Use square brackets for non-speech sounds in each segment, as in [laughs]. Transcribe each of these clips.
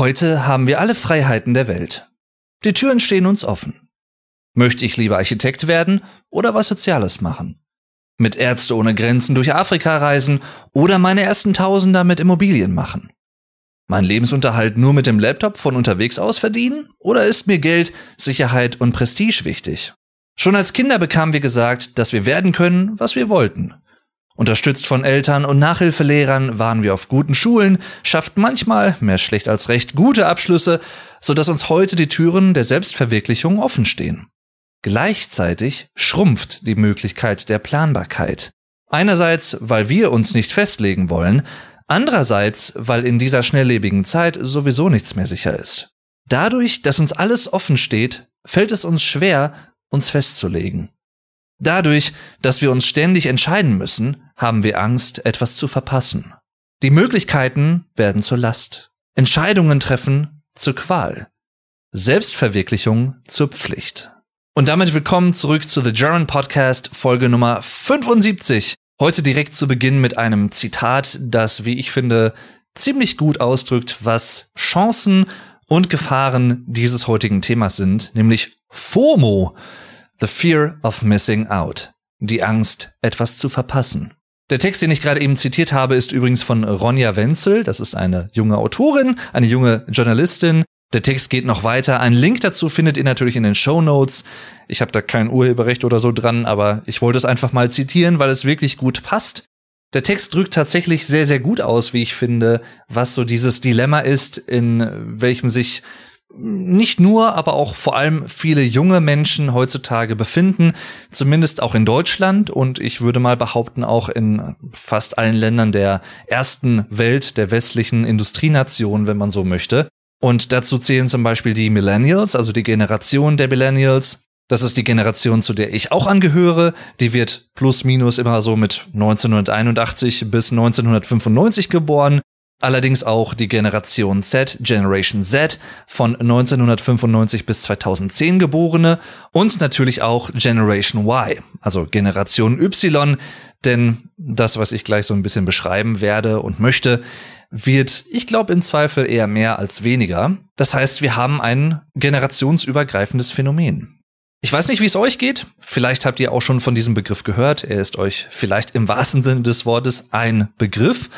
Heute haben wir alle Freiheiten der Welt. Die Türen stehen uns offen. Möchte ich lieber Architekt werden oder was Soziales machen? Mit Ärzte ohne Grenzen durch Afrika reisen oder meine ersten Tausender mit Immobilien machen? Mein Lebensunterhalt nur mit dem Laptop von unterwegs aus verdienen? Oder ist mir Geld, Sicherheit und Prestige wichtig? Schon als Kinder bekamen wir gesagt, dass wir werden können, was wir wollten. Unterstützt von Eltern und Nachhilfelehrern waren wir auf guten Schulen, schafften manchmal, mehr schlecht als recht, gute Abschlüsse, so dass uns heute die Türen der Selbstverwirklichung offen stehen. Gleichzeitig schrumpft die Möglichkeit der Planbarkeit. Einerseits, weil wir uns nicht festlegen wollen, andererseits, weil in dieser schnelllebigen Zeit sowieso nichts mehr sicher ist. Dadurch, dass uns alles offen steht, fällt es uns schwer, uns festzulegen. Dadurch, dass wir uns ständig entscheiden müssen, haben wir Angst, etwas zu verpassen. Die Möglichkeiten werden zur Last. Entscheidungen treffen zur Qual. Selbstverwirklichung zur Pflicht. Und damit willkommen zurück zu The German Podcast, Folge Nummer 75. Heute direkt zu Beginn mit einem Zitat, das, wie ich finde, ziemlich gut ausdrückt, was Chancen und Gefahren dieses heutigen Themas sind, nämlich FOMO. The Fear of Missing Out. Die Angst, etwas zu verpassen. Der Text, den ich gerade eben zitiert habe, ist übrigens von Ronja Wenzel. Das ist eine junge Autorin, eine junge Journalistin. Der Text geht noch weiter. Ein Link dazu findet ihr natürlich in den Show Notes. Ich habe da kein Urheberrecht oder so dran, aber ich wollte es einfach mal zitieren, weil es wirklich gut passt. Der Text drückt tatsächlich sehr, sehr gut aus, wie ich finde, was so dieses Dilemma ist, in welchem sich nicht nur, aber auch vor allem viele junge Menschen heutzutage befinden, zumindest auch in Deutschland und ich würde mal behaupten auch in fast allen Ländern der ersten Welt, der westlichen Industrienation, wenn man so möchte. Und dazu zählen zum Beispiel die Millennials, also die Generation der Millennials. Das ist die Generation, zu der ich auch angehöre. Die wird plus minus immer so mit 1981 bis 1995 geboren allerdings auch die Generation Z, Generation Z von 1995 bis 2010 geborene und natürlich auch Generation Y, also Generation Y, denn das, was ich gleich so ein bisschen beschreiben werde und möchte, wird, ich glaube, in Zweifel eher mehr als weniger. Das heißt, wir haben ein generationsübergreifendes Phänomen. Ich weiß nicht, wie es euch geht. Vielleicht habt ihr auch schon von diesem Begriff gehört. Er ist euch vielleicht im wahrsten Sinne des Wortes ein Begriff.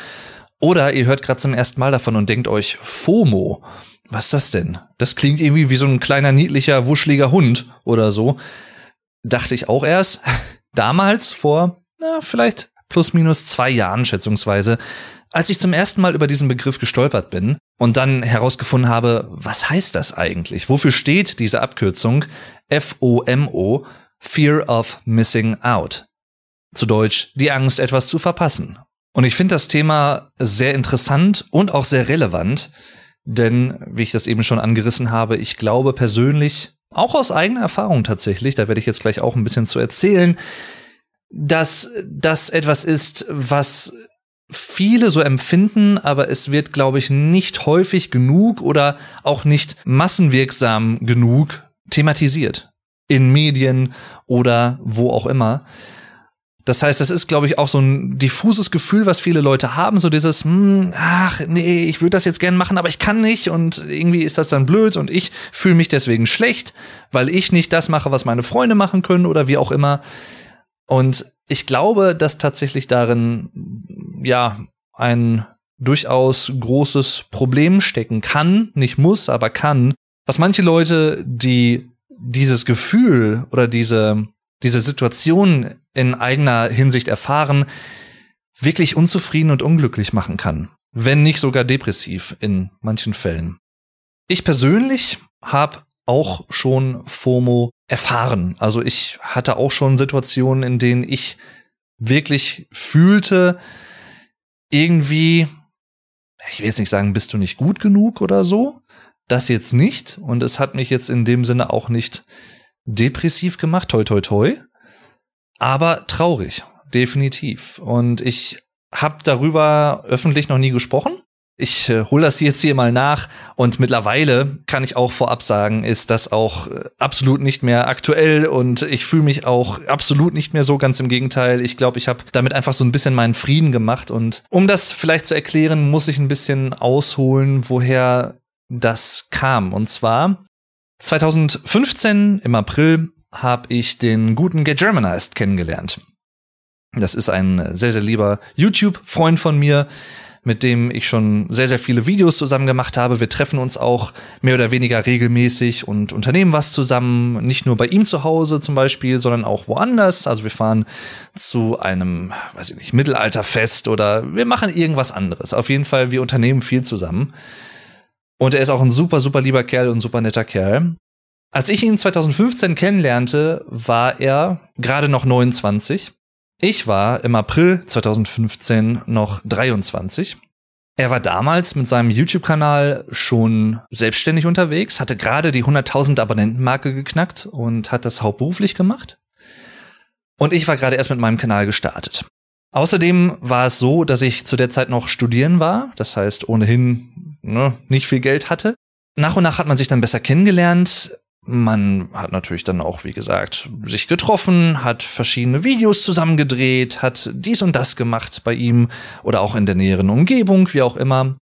Oder ihr hört gerade zum ersten Mal davon und denkt euch, FOMO. Was ist das denn? Das klingt irgendwie wie so ein kleiner, niedlicher, wuscheliger Hund oder so. Dachte ich auch erst. [laughs] Damals, vor, na, vielleicht plus minus zwei Jahren schätzungsweise, als ich zum ersten Mal über diesen Begriff gestolpert bin und dann herausgefunden habe, was heißt das eigentlich? Wofür steht diese Abkürzung FOMO, Fear of Missing Out? Zu Deutsch, die Angst, etwas zu verpassen. Und ich finde das Thema sehr interessant und auch sehr relevant, denn, wie ich das eben schon angerissen habe, ich glaube persönlich, auch aus eigener Erfahrung tatsächlich, da werde ich jetzt gleich auch ein bisschen zu erzählen, dass das etwas ist, was viele so empfinden, aber es wird, glaube ich, nicht häufig genug oder auch nicht massenwirksam genug thematisiert. In Medien oder wo auch immer. Das heißt, das ist, glaube ich, auch so ein diffuses Gefühl, was viele Leute haben, so dieses, hm, ach nee, ich würde das jetzt gern machen, aber ich kann nicht und irgendwie ist das dann blöd und ich fühle mich deswegen schlecht, weil ich nicht das mache, was meine Freunde machen können oder wie auch immer. Und ich glaube, dass tatsächlich darin, ja, ein durchaus großes Problem stecken kann, nicht muss, aber kann, was manche Leute, die dieses Gefühl oder diese diese Situation in eigener Hinsicht erfahren, wirklich unzufrieden und unglücklich machen kann. Wenn nicht sogar depressiv in manchen Fällen. Ich persönlich habe auch schon FOMO erfahren. Also ich hatte auch schon Situationen, in denen ich wirklich fühlte, irgendwie, ich will jetzt nicht sagen, bist du nicht gut genug oder so. Das jetzt nicht. Und es hat mich jetzt in dem Sinne auch nicht depressiv gemacht, toi toi toi, aber traurig, definitiv. Und ich habe darüber öffentlich noch nie gesprochen. Ich äh, hole das jetzt hier mal nach und mittlerweile kann ich auch vorab sagen, ist das auch äh, absolut nicht mehr aktuell und ich fühle mich auch absolut nicht mehr so ganz im Gegenteil. Ich glaube, ich habe damit einfach so ein bisschen meinen Frieden gemacht und um das vielleicht zu erklären, muss ich ein bisschen ausholen, woher das kam. Und zwar 2015 im April habe ich den guten Get Germanized kennengelernt. Das ist ein sehr, sehr lieber YouTube-Freund von mir, mit dem ich schon sehr, sehr viele Videos zusammen gemacht habe. Wir treffen uns auch mehr oder weniger regelmäßig und unternehmen was zusammen. Nicht nur bei ihm zu Hause zum Beispiel, sondern auch woanders. Also wir fahren zu einem, weiß ich nicht, Mittelalterfest oder wir machen irgendwas anderes. Auf jeden Fall, wir unternehmen viel zusammen. Und er ist auch ein super, super lieber Kerl und super netter Kerl. Als ich ihn 2015 kennenlernte, war er gerade noch 29. Ich war im April 2015 noch 23. Er war damals mit seinem YouTube-Kanal schon selbstständig unterwegs, hatte gerade die 100.000 Abonnentenmarke geknackt und hat das hauptberuflich gemacht. Und ich war gerade erst mit meinem Kanal gestartet. Außerdem war es so, dass ich zu der Zeit noch studieren war, das heißt ohnehin ne, nicht viel Geld hatte. Nach und nach hat man sich dann besser kennengelernt. Man hat natürlich dann auch, wie gesagt, sich getroffen, hat verschiedene Videos zusammengedreht, hat dies und das gemacht bei ihm oder auch in der näheren Umgebung, wie auch immer.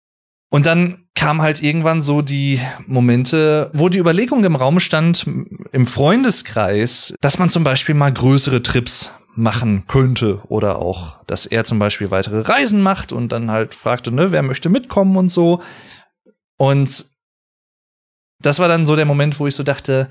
Und dann kam halt irgendwann so die Momente, wo die Überlegung im Raum stand, im Freundeskreis, dass man zum Beispiel mal größere Trips machen könnte oder auch, dass er zum Beispiel weitere Reisen macht und dann halt fragte, ne, wer möchte mitkommen und so. Und das war dann so der Moment, wo ich so dachte,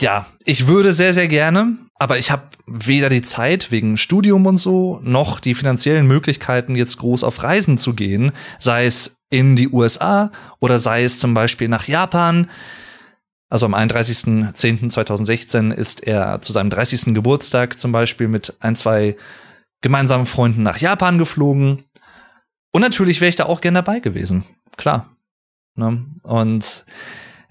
ja, ich würde sehr, sehr gerne, aber ich habe weder die Zeit wegen Studium und so, noch die finanziellen Möglichkeiten, jetzt groß auf Reisen zu gehen, sei es in die USA oder sei es zum Beispiel nach Japan. Also am 31.10.2016 ist er zu seinem 30. Geburtstag zum Beispiel mit ein, zwei gemeinsamen Freunden nach Japan geflogen. Und natürlich wäre ich da auch gern dabei gewesen. Klar. Ne? Und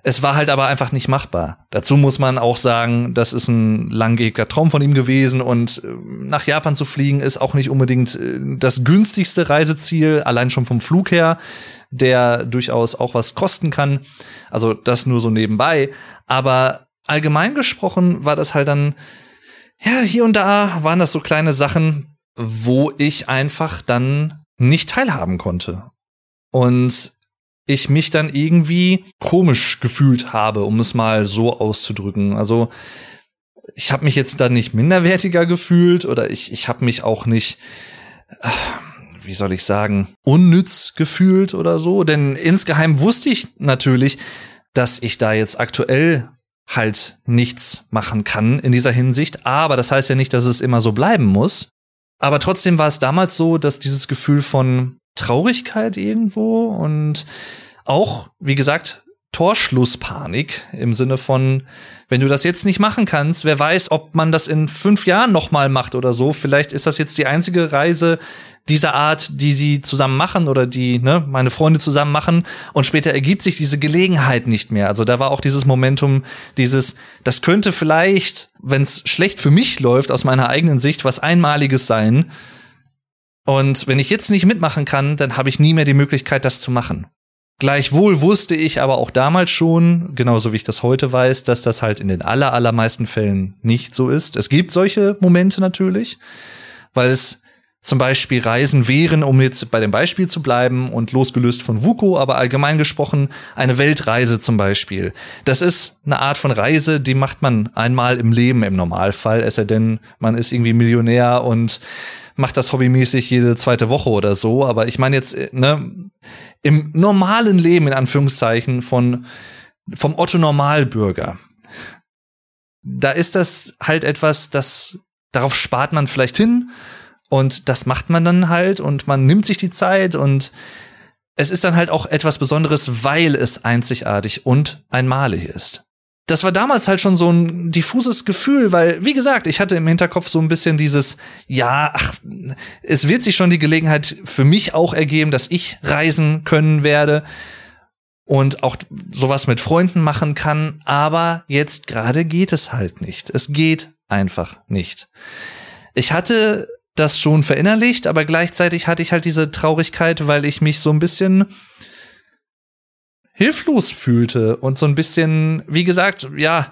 es war halt aber einfach nicht machbar. Dazu muss man auch sagen, das ist ein langgebiger Traum von ihm gewesen und äh, nach Japan zu fliegen ist auch nicht unbedingt äh, das günstigste Reiseziel, allein schon vom Flug her, der durchaus auch was kosten kann. Also das nur so nebenbei. Aber allgemein gesprochen war das halt dann, ja, hier und da waren das so kleine Sachen, wo ich einfach dann nicht teilhaben konnte. Und ich mich dann irgendwie komisch gefühlt habe, um es mal so auszudrücken. Also ich habe mich jetzt da nicht minderwertiger gefühlt oder ich, ich habe mich auch nicht, äh, wie soll ich sagen, unnütz gefühlt oder so. Denn insgeheim wusste ich natürlich, dass ich da jetzt aktuell halt nichts machen kann in dieser Hinsicht. Aber das heißt ja nicht, dass es immer so bleiben muss. Aber trotzdem war es damals so, dass dieses Gefühl von Traurigkeit irgendwo und auch, wie gesagt, Torschlusspanik im Sinne von, wenn du das jetzt nicht machen kannst, wer weiß, ob man das in fünf Jahren nochmal macht oder so. Vielleicht ist das jetzt die einzige Reise dieser Art, die sie zusammen machen oder die ne, meine Freunde zusammen machen und später ergibt sich diese Gelegenheit nicht mehr. Also da war auch dieses Momentum, dieses, das könnte vielleicht, wenn es schlecht für mich läuft, aus meiner eigenen Sicht, was Einmaliges sein. Und wenn ich jetzt nicht mitmachen kann, dann habe ich nie mehr die Möglichkeit, das zu machen. Gleichwohl wusste ich aber auch damals schon, genauso wie ich das heute weiß, dass das halt in den aller, allermeisten Fällen nicht so ist. Es gibt solche Momente natürlich, weil es zum Beispiel Reisen wären, um jetzt bei dem Beispiel zu bleiben und losgelöst von VUCO, aber allgemein gesprochen eine Weltreise zum Beispiel. Das ist eine Art von Reise, die macht man einmal im Leben im Normalfall, es sei denn, man ist irgendwie Millionär und macht das hobbymäßig jede zweite Woche oder so. Aber ich meine jetzt, äh, ne, im normalen Leben, in Anführungszeichen, von, vom Otto Normalbürger. Da ist das halt etwas, das, darauf spart man vielleicht hin und das macht man dann halt und man nimmt sich die Zeit und es ist dann halt auch etwas Besonderes, weil es einzigartig und einmalig ist das war damals halt schon so ein diffuses Gefühl, weil, wie gesagt, ich hatte im Hinterkopf so ein bisschen dieses, ja, ach, es wird sich schon die Gelegenheit für mich auch ergeben, dass ich reisen können werde und auch sowas mit Freunden machen kann, aber jetzt gerade geht es halt nicht. Es geht einfach nicht. Ich hatte das schon verinnerlicht, aber gleichzeitig hatte ich halt diese Traurigkeit, weil ich mich so ein bisschen hilflos fühlte und so ein bisschen, wie gesagt, ja,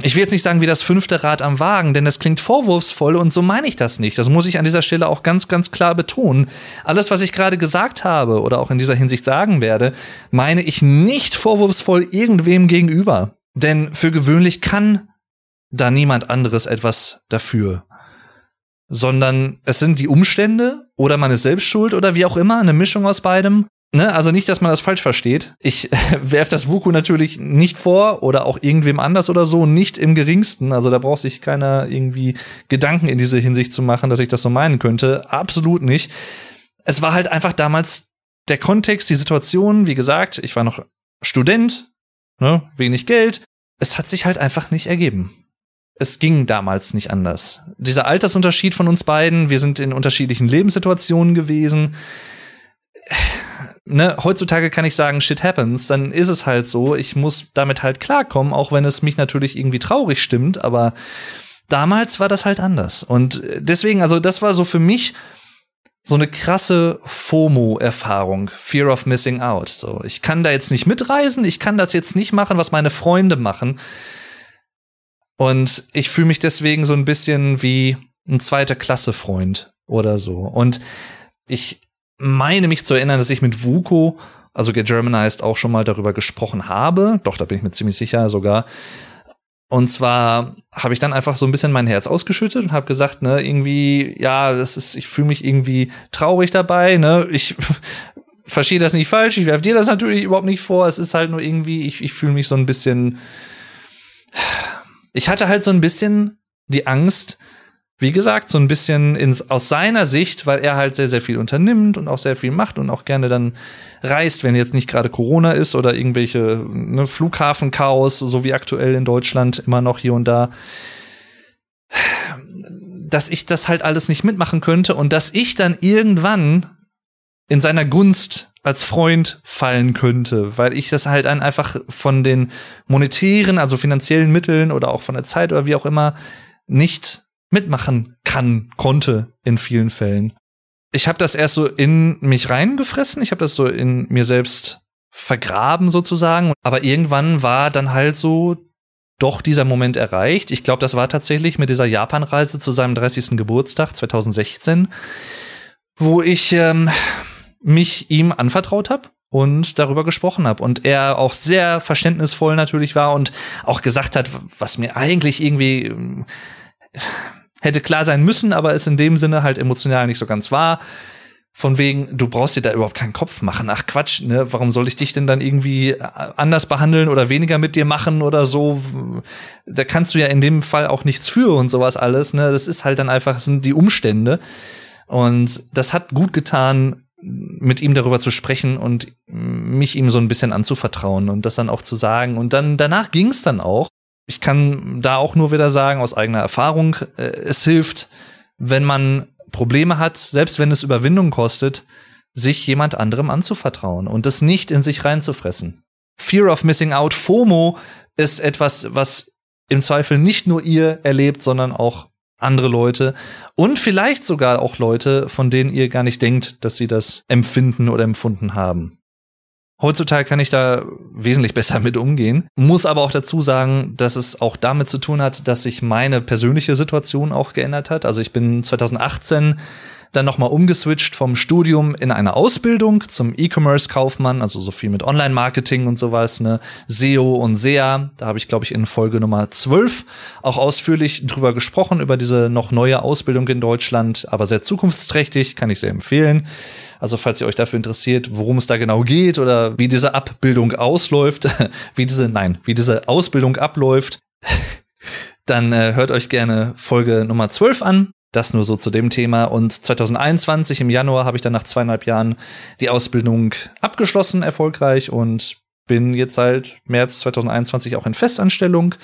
ich will jetzt nicht sagen wie das fünfte Rad am Wagen, denn das klingt vorwurfsvoll und so meine ich das nicht. Das muss ich an dieser Stelle auch ganz, ganz klar betonen. Alles, was ich gerade gesagt habe oder auch in dieser Hinsicht sagen werde, meine ich nicht vorwurfsvoll irgendwem gegenüber. Denn für gewöhnlich kann da niemand anderes etwas dafür. Sondern es sind die Umstände oder man ist selbst schuld oder wie auch immer, eine Mischung aus beidem. Ne, also nicht, dass man das falsch versteht. Ich [laughs] werf das Vuku natürlich nicht vor oder auch irgendwem anders oder so, nicht im geringsten. Also da braucht sich keiner irgendwie Gedanken in diese Hinsicht zu machen, dass ich das so meinen könnte. Absolut nicht. Es war halt einfach damals der Kontext, die Situation, wie gesagt, ich war noch Student, ne, wenig Geld. Es hat sich halt einfach nicht ergeben. Es ging damals nicht anders. Dieser Altersunterschied von uns beiden, wir sind in unterschiedlichen Lebenssituationen gewesen ne, heutzutage kann ich sagen, shit happens, dann ist es halt so. Ich muss damit halt klarkommen, auch wenn es mich natürlich irgendwie traurig stimmt, aber damals war das halt anders. Und deswegen, also das war so für mich so eine krasse FOMO-Erfahrung, Fear of Missing Out. So, ich kann da jetzt nicht mitreisen, ich kann das jetzt nicht machen, was meine Freunde machen. Und ich fühle mich deswegen so ein bisschen wie ein zweiter Klasse Freund oder so. Und ich meine mich zu erinnern, dass ich mit Vuko, also Get Germanized, auch schon mal darüber gesprochen habe. Doch, da bin ich mir ziemlich sicher sogar. Und zwar habe ich dann einfach so ein bisschen mein Herz ausgeschüttet und habe gesagt, ne, irgendwie, ja, das ist, ich fühle mich irgendwie traurig dabei, ne, ich [laughs] verstehe das nicht falsch, ich werfe dir das natürlich überhaupt nicht vor, es ist halt nur irgendwie, ich, ich fühle mich so ein bisschen, ich hatte halt so ein bisschen die Angst, wie gesagt, so ein bisschen ins, aus seiner Sicht, weil er halt sehr, sehr viel unternimmt und auch sehr viel macht und auch gerne dann reist, wenn jetzt nicht gerade Corona ist oder irgendwelche ne, Flughafenchaos, so wie aktuell in Deutschland immer noch hier und da, dass ich das halt alles nicht mitmachen könnte und dass ich dann irgendwann in seiner Gunst als Freund fallen könnte, weil ich das halt einfach von den monetären, also finanziellen Mitteln oder auch von der Zeit oder wie auch immer nicht mitmachen kann, konnte in vielen Fällen. Ich habe das erst so in mich reingefressen, ich habe das so in mir selbst vergraben sozusagen, aber irgendwann war dann halt so doch dieser Moment erreicht. Ich glaube, das war tatsächlich mit dieser Japanreise zu seinem 30. Geburtstag 2016, wo ich ähm, mich ihm anvertraut habe und darüber gesprochen habe und er auch sehr verständnisvoll natürlich war und auch gesagt hat, was mir eigentlich irgendwie hätte klar sein müssen, aber es in dem Sinne halt emotional nicht so ganz war. Von wegen, du brauchst dir da überhaupt keinen Kopf machen. Ach Quatsch, ne? Warum soll ich dich denn dann irgendwie äh, anders behandeln oder weniger mit dir machen oder so? Da kannst du ja in dem Fall auch nichts für und sowas alles, ne? Das ist halt dann einfach, sind die Umstände. Und das hat gut getan, mit ihm darüber zu sprechen und mich ihm so ein bisschen anzuvertrauen und das dann auch zu sagen. Und dann danach ging es dann auch ich kann da auch nur wieder sagen, aus eigener Erfahrung, äh, es hilft, wenn man Probleme hat, selbst wenn es Überwindung kostet, sich jemand anderem anzuvertrauen und das nicht in sich reinzufressen. Fear of Missing Out, FOMO, ist etwas, was im Zweifel nicht nur ihr erlebt, sondern auch andere Leute und vielleicht sogar auch Leute, von denen ihr gar nicht denkt, dass sie das empfinden oder empfunden haben. Heutzutage kann ich da wesentlich besser [laughs] mit umgehen. Muss aber auch dazu sagen, dass es auch damit zu tun hat, dass sich meine persönliche Situation auch geändert hat. Also ich bin 2018 dann nochmal umgeswitcht vom Studium in eine Ausbildung zum E-Commerce-Kaufmann, also so viel mit Online-Marketing und sowas, ne, SEO und SEA. Da habe ich, glaube ich, in Folge Nummer 12 auch ausführlich drüber gesprochen, über diese noch neue Ausbildung in Deutschland, aber sehr zukunftsträchtig, kann ich sehr empfehlen. Also falls ihr euch dafür interessiert, worum es da genau geht oder wie diese Abbildung ausläuft, [laughs] wie diese, nein, wie diese Ausbildung abläuft, [laughs] dann äh, hört euch gerne Folge Nummer 12 an. Das nur so zu dem Thema. Und 2021 im Januar habe ich dann nach zweieinhalb Jahren die Ausbildung abgeschlossen, erfolgreich und bin jetzt seit März 2021 auch in Festanstellung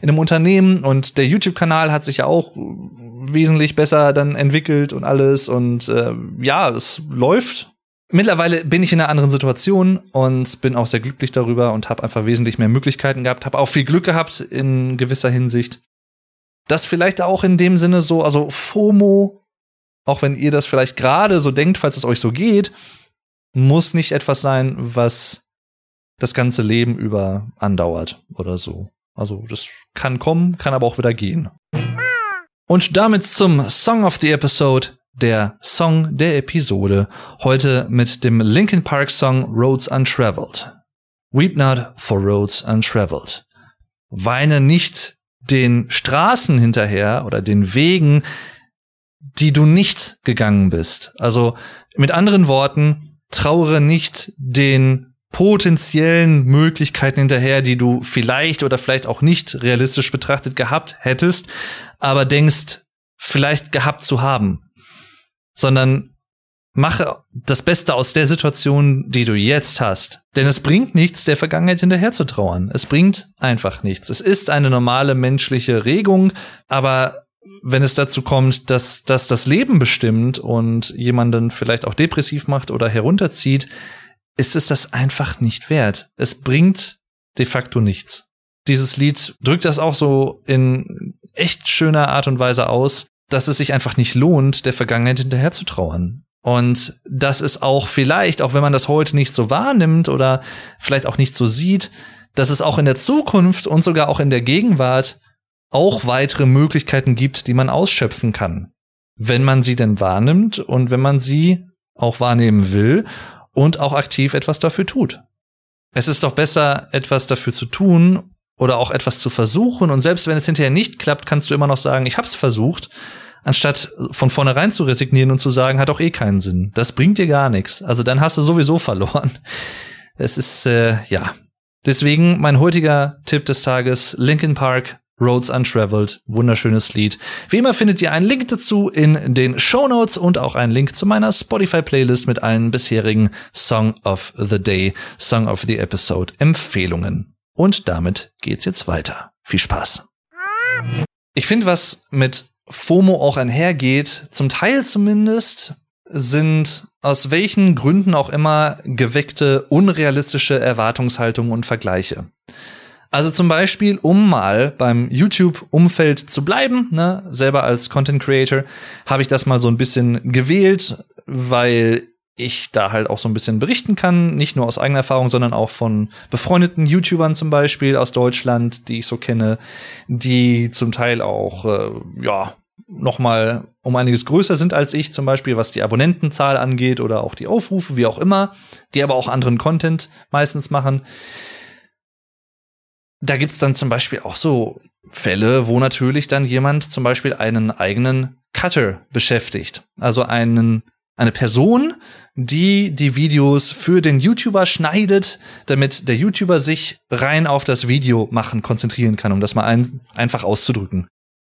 in einem Unternehmen und der YouTube-Kanal hat sich ja auch wesentlich besser dann entwickelt und alles und äh, ja, es läuft. Mittlerweile bin ich in einer anderen Situation und bin auch sehr glücklich darüber und habe einfach wesentlich mehr Möglichkeiten gehabt, habe auch viel Glück gehabt in gewisser Hinsicht das vielleicht auch in dem Sinne so, also FOMO, auch wenn ihr das vielleicht gerade so denkt, falls es euch so geht, muss nicht etwas sein, was das ganze Leben über andauert oder so. Also das kann kommen, kann aber auch wieder gehen. Und damit zum Song of the Episode, der Song der Episode. Heute mit dem Linkin Park Song Roads Untraveled. Weep not for roads untraveled. Weine nicht den Straßen hinterher oder den Wegen, die du nicht gegangen bist. Also mit anderen Worten, trauere nicht den potenziellen Möglichkeiten hinterher, die du vielleicht oder vielleicht auch nicht realistisch betrachtet gehabt hättest, aber denkst, vielleicht gehabt zu haben, sondern mache das Beste aus der Situation, die du jetzt hast. Denn es bringt nichts, der Vergangenheit hinterher zu trauern. Es bringt einfach nichts. Es ist eine normale menschliche Regung, aber wenn es dazu kommt, dass, dass das Leben bestimmt und jemanden vielleicht auch depressiv macht oder herunterzieht, ist es das einfach nicht wert. Es bringt de facto nichts. Dieses Lied drückt das auch so in echt schöner Art und Weise aus, dass es sich einfach nicht lohnt, der Vergangenheit hinterher zu trauern. Und das ist auch vielleicht, auch wenn man das heute nicht so wahrnimmt oder vielleicht auch nicht so sieht, dass es auch in der Zukunft und sogar auch in der Gegenwart auch weitere Möglichkeiten gibt, die man ausschöpfen kann. Wenn man sie denn wahrnimmt und wenn man sie auch wahrnehmen will und auch aktiv etwas dafür tut. Es ist doch besser, etwas dafür zu tun oder auch etwas zu versuchen und selbst wenn es hinterher nicht klappt, kannst du immer noch sagen, ich hab's versucht anstatt von vornherein zu resignieren und zu sagen, hat doch eh keinen Sinn. Das bringt dir gar nichts. Also dann hast du sowieso verloren. [laughs] Es ist, äh, ja. Deswegen mein heutiger Tipp des Tages, Linkin Park, Roads Untraveled, wunderschönes Lied. Wie immer findet ihr einen Link dazu in den Show Notes und auch einen Link zu meiner Spotify-Playlist mit allen bisherigen Song of the Day, Song of the Episode Empfehlungen. Und damit geht's jetzt weiter. Viel Spaß. Ich finde, was mit FOMO auch einhergeht, zum Teil zumindest, sind aus welchen Gründen auch immer geweckte unrealistische Erwartungshaltungen und Vergleiche. Also zum Beispiel, um mal beim YouTube-Umfeld zu bleiben, ne, selber als Content Creator, habe ich das mal so ein bisschen gewählt, weil ich da halt auch so ein bisschen berichten kann, nicht nur aus eigener Erfahrung, sondern auch von befreundeten YouTubern zum Beispiel aus Deutschland, die ich so kenne, die zum Teil auch äh, ja noch mal um einiges größer sind als ich, zum Beispiel was die Abonnentenzahl angeht oder auch die Aufrufe, wie auch immer, die aber auch anderen Content meistens machen. Da gibt's dann zum Beispiel auch so Fälle, wo natürlich dann jemand zum Beispiel einen eigenen Cutter beschäftigt, also einen eine Person, die die Videos für den YouTuber schneidet, damit der YouTuber sich rein auf das Video machen konzentrieren kann, um das mal ein, einfach auszudrücken.